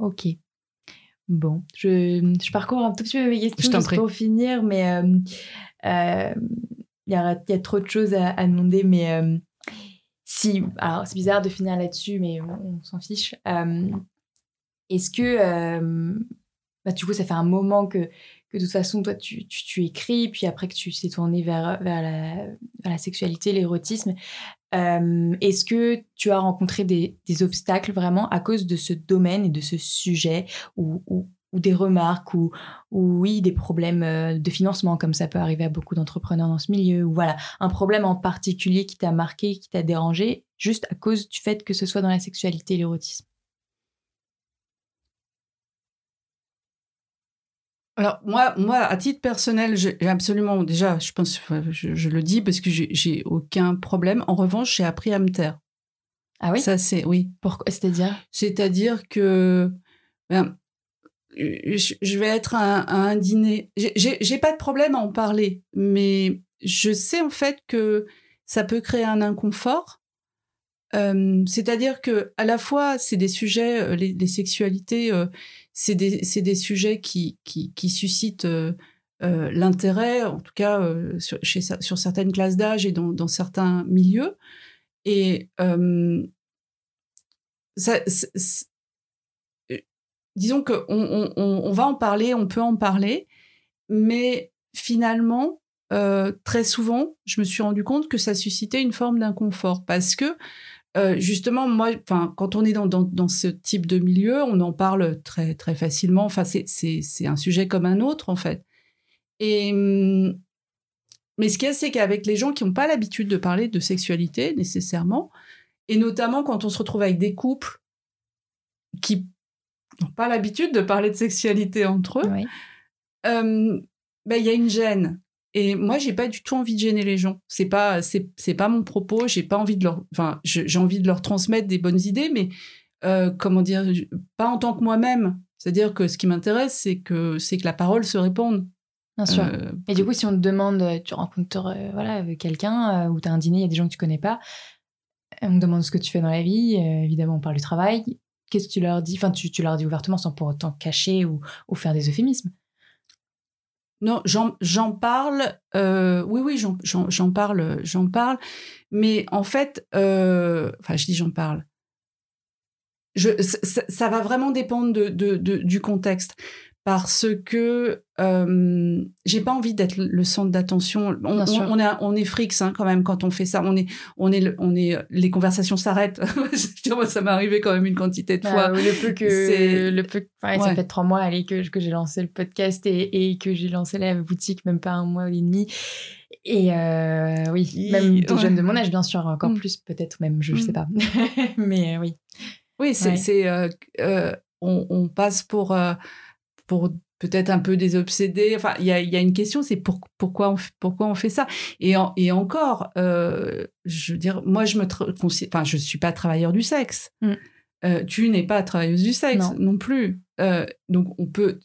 Ok. Bon, je, je, parcours un tout petit peu mes questions juste pour finir, mais il y, a, y, a, trop de choses à, à demander. Mais si, alors c'est bizarre de finir là-dessus, mais on, on s'en fiche. Est-ce que, bah, du coup, ça fait un moment que, de toute façon, toi, tu, tu, écris, puis après que tu t'es tourné vers, la, vers la sexualité, l'érotisme, est-ce que tu as rencontré des, obstacles vraiment à cause de ce domaine et de ce sujet où, ou des remarques ou, ou oui des problèmes euh, de financement comme ça peut arriver à beaucoup d'entrepreneurs dans ce milieu ou voilà un problème en particulier qui t'a marqué qui t'a dérangé juste à cause du fait que ce soit dans la sexualité et l'érotisme? Alors moi, moi, à titre personnel, j'ai absolument déjà, je pense, je, le dis parce que j'ai aucun problème. En revanche, j'ai appris à me taire. Ah oui? Ça c'est oui. Pourquoi? C'est-à-dire? C'est-à-dire que ben, je vais être à, un dîner. J'ai pas de problème à en parler, mais je sais en fait que ça peut créer un inconfort. Euh, c'est-à-dire que à la fois c'est des sujets, euh, les, sexualités, euh, c'est des, des, sujets qui, qui, suscitent l'intérêt, en tout cas sur, chez, sur certaines classes d'âge et dans, certains milieux. Et disons qu'on on, on, va en parler, on peut en parler, mais finalement, euh, très souvent, je me suis rendu compte que ça suscitait une forme d'inconfort parce que euh, justement, moi, enfin, quand on est dans, dans, dans, ce type de milieu, on en parle très très facilement. Enfin, c'est un sujet comme un autre en fait. Et hum, mais ce qu'il y a, c'est qu'avec les gens qui n'ont pas l'habitude de parler de sexualité nécessairement, et notamment quand on se retrouve avec des couples qui n'ont pas l'habitude de parler de sexualité entre eux, euh, ben, il y a une gêne. Et moi, j'ai pas du tout envie de gêner les gens. C'est pas, c'est, pas mon propos. J'ai pas envie de leur, enfin, j'ai envie de leur transmettre des bonnes idées, mais euh, comment dire, pas en tant que moi-même. C'est-à-dire que ce qui m'intéresse, c'est que c'est que la parole se répande. Bien sûr. Euh, et du coup, si on te demande, tu rencontres voilà quelqu'un ou tu as un dîner, il y a des gens que tu connais pas, on te demande ce que tu fais dans la vie. évidemment, on parle du travail qu'est-ce que tu leur dis? Enfin, tu, tu, leur dis ouvertement sans pour autant cacher ou, ou faire des euphémismes. Non, j'en parle. Euh, oui, oui, j'en parle, j'en parle. Mais en fait, euh, enfin, je dis j'en parle. Je, ça, va vraiment dépendre de, de, du contexte parce que euh, j'ai pas envie d'être le centre d'attention. On, on, est on est frics hein, quand même quand on fait ça. On est on est on est les conversations s'arrêtent. [laughs] ça m'est arrivé quand même une quantité de bah, fois. le peu que le peu ça fait trois mois allez que que j'ai lancé le podcast et, et que j'ai lancé la boutique même pas un mois et demi. Et euh, oui, même des jeunes de mon âge bien sûr encore mm. plus peut-être même je, sais mm. pas. [laughs] Mais euh, oui. Oui, c'est c'est euh, on, on, passe pour pour peut-être un peu désobsédé. Enfin, il y a, y a, une question, c'est pourquoi, on, pourquoi on fait ça? Et, et encore, euh, je veux dire, moi, je me enfin, je suis pas travailleur du sexe. Mm. Euh, tu n'es pas travailleuse du sexe non, plus. Euh, donc, on peut,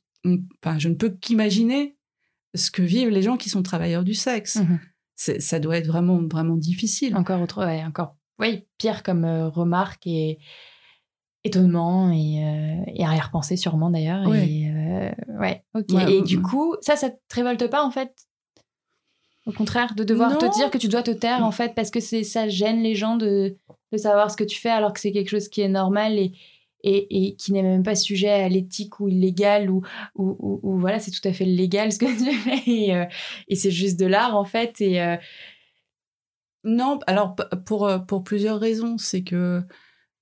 enfin, je ne peux qu'imaginer ce que vivent les gens qui sont travailleurs du sexe. Mm-hmm. Ça doit être vraiment, vraiment difficile. Encore autre, ouais, encore, oui, pire comme remarque et étonnement et, euh, et arrière-pensée sûrement d'ailleurs. Et, euh, ouais, ok. et du coup, ça, ça te révolte pas en fait? Au contraire, de devoir te dire que tu dois te taire en fait parce que c'est ça gêne les gens de, de savoir ce que tu fais alors que c'est quelque chose qui est normal et, et, et qui n'est même pas sujet à l'éthique ou illégal ou, ou, ou, voilà, c'est tout à fait légal ce que tu [laughs] fais et, euh, et c'est juste de l'art en fait. Et, Non, alors pour, pour plusieurs raisons. C'est que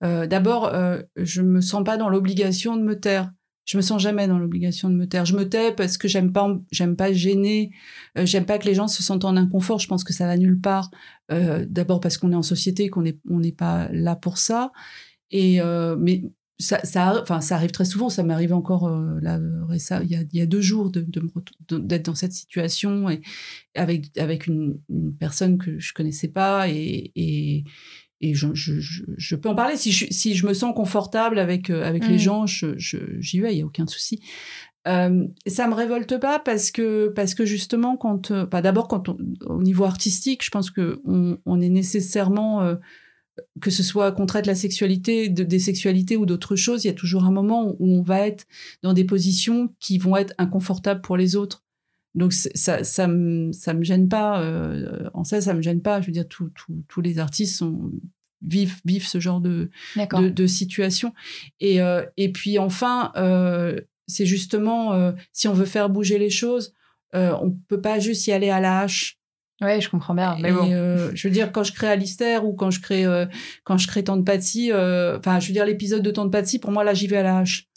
euh, d'abord, euh, je me sens pas dans l'obligation de me taire. Je me sens jamais dans l'obligation de me taire. Je me tais parce que j'aime pas, j'aime pas gêner, euh, j'aime pas que les gens se sentent en inconfort. Je pense que ça va nulle part. D'abord parce qu'on est en société, qu'on est, on n'est pas là pour ça. Et mais ça, enfin, ça arrive très souvent. Ça m'arrive encore là, il y a, deux jours de, d'être dans cette situation et avec avec une, une, personne que je connaissais pas et, et et je, je, je, peux en parler. Si je, si je me sens confortable avec euh, avec les mmh. gens j'y vais il y a aucun souci. Euh, ça me révolte pas parce que parce que justement quand euh, pas d'abord quand on, au niveau artistique je pense que on, on est nécessairement euh, que ce soit qu'on traite la sexualité de, des sexualités ou d'autres choses il y a toujours un moment où on va être dans des positions qui vont être inconfortables pour les autres donc ça ça me ça me gêne pas euh, en ça ça me gêne pas je veux dire tous tous les artistes sont vivent vivent ce genre de de, de, situation et euh, et puis enfin euh, c'est justement euh, si on veut faire bouger les choses on peut pas juste y aller à la hache Ouais, je comprends bien. Mais bon. Euh, je veux dire, quand je crée Alistair ou quand je crée, euh, quand je crée Tante Patsy, enfin, je veux dire, l'épisode de Tante Patsy, pour moi, là, j'y vais à la hache.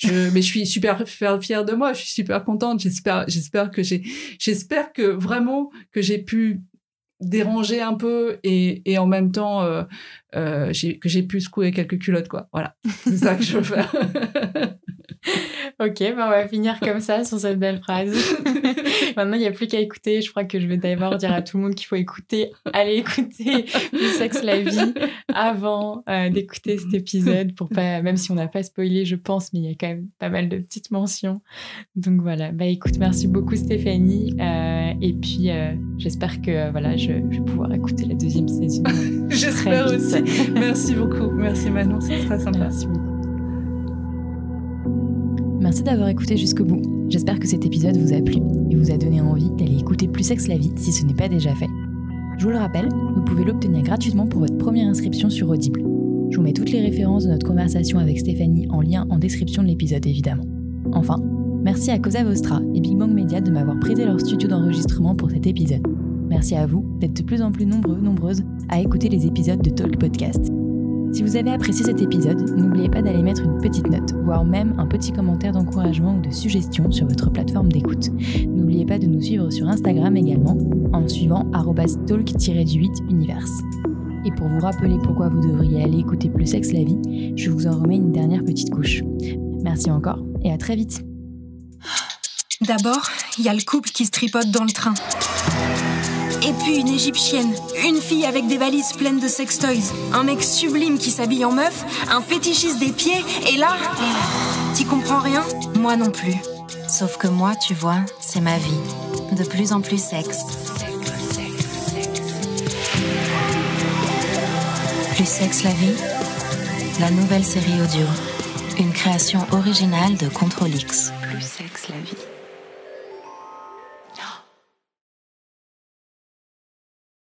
Je, mais je suis super fière de moi. Je suis super contente. J'espère, j'espère que j'ai, j'espère que vraiment que j'ai pu déranger un peu et, en même temps euh, euh, que j'ai pu secouer quelques culottes quoi. Voilà. C'est ça que je veux faire. [laughs] Ok bah on va finir comme ça sur cette belle phrase. [laughs] Maintenant il n'y a plus qu'à écouter. Je crois que je vais d'abord dire à tout le monde qu'il faut écouter allez écouter le sexe la vie avant euh, d'écouter cet épisode pour pas même si on n'a pas spoilé je pense mais il y a quand même pas mal de petites mentions. Donc voilà. Bah écoute merci beaucoup Stéphanie. Et puis j'espère que voilà je je, vais pouvoir écouter la deuxième saison. [laughs] J'espère aussi. [laughs] Merci beaucoup. Merci Manon, c'est très sympa. Merci beaucoup. Merci d'avoir écouté jusqu'au bout. J'espère que cet épisode vous a plu et vous a donné envie d'aller écouter Plus Sexe la vie si ce n'est pas déjà fait. Je vous le rappelle, vous pouvez l'obtenir gratuitement pour votre première inscription sur Audible. Je vous mets toutes les références de notre conversation avec Stéphanie en lien en description de l'épisode évidemment. Enfin, merci à Cosa Vostra et Big Bang Media de m'avoir prêté leur studio d'enregistrement pour cet épisode. Merci à vous d'être de plus en plus nombreux, nombreuses à écouter les épisodes de Talk Podcast. Si vous avez apprécié cet épisode, n'oubliez pas d'aller mettre une petite note, voire même un petit commentaire d'encouragement ou de suggestion sur votre plateforme d'écoute. N'oubliez pas de nous suivre sur Instagram également en suivant talk-du8univers. Et pour vous rappeler pourquoi vous devriez aller écouter Plus Sexe la vie, je vous en remets une dernière petite couche. Merci encore et à très vite. D'abord, il y a le couple qui se tripote dans le train. Et puis une égyptienne, une fille avec des valises pleines de sextoys, un mec sublime qui s'habille en meuf, un fétichiste des pieds, et là, t'y comprends rien Moi non plus. Sauf que moi, tu vois, c'est ma vie. De plus en plus sexe. Plus sexe la vie La nouvelle série audio. Une création originale de Control X. Plus sexe la vie.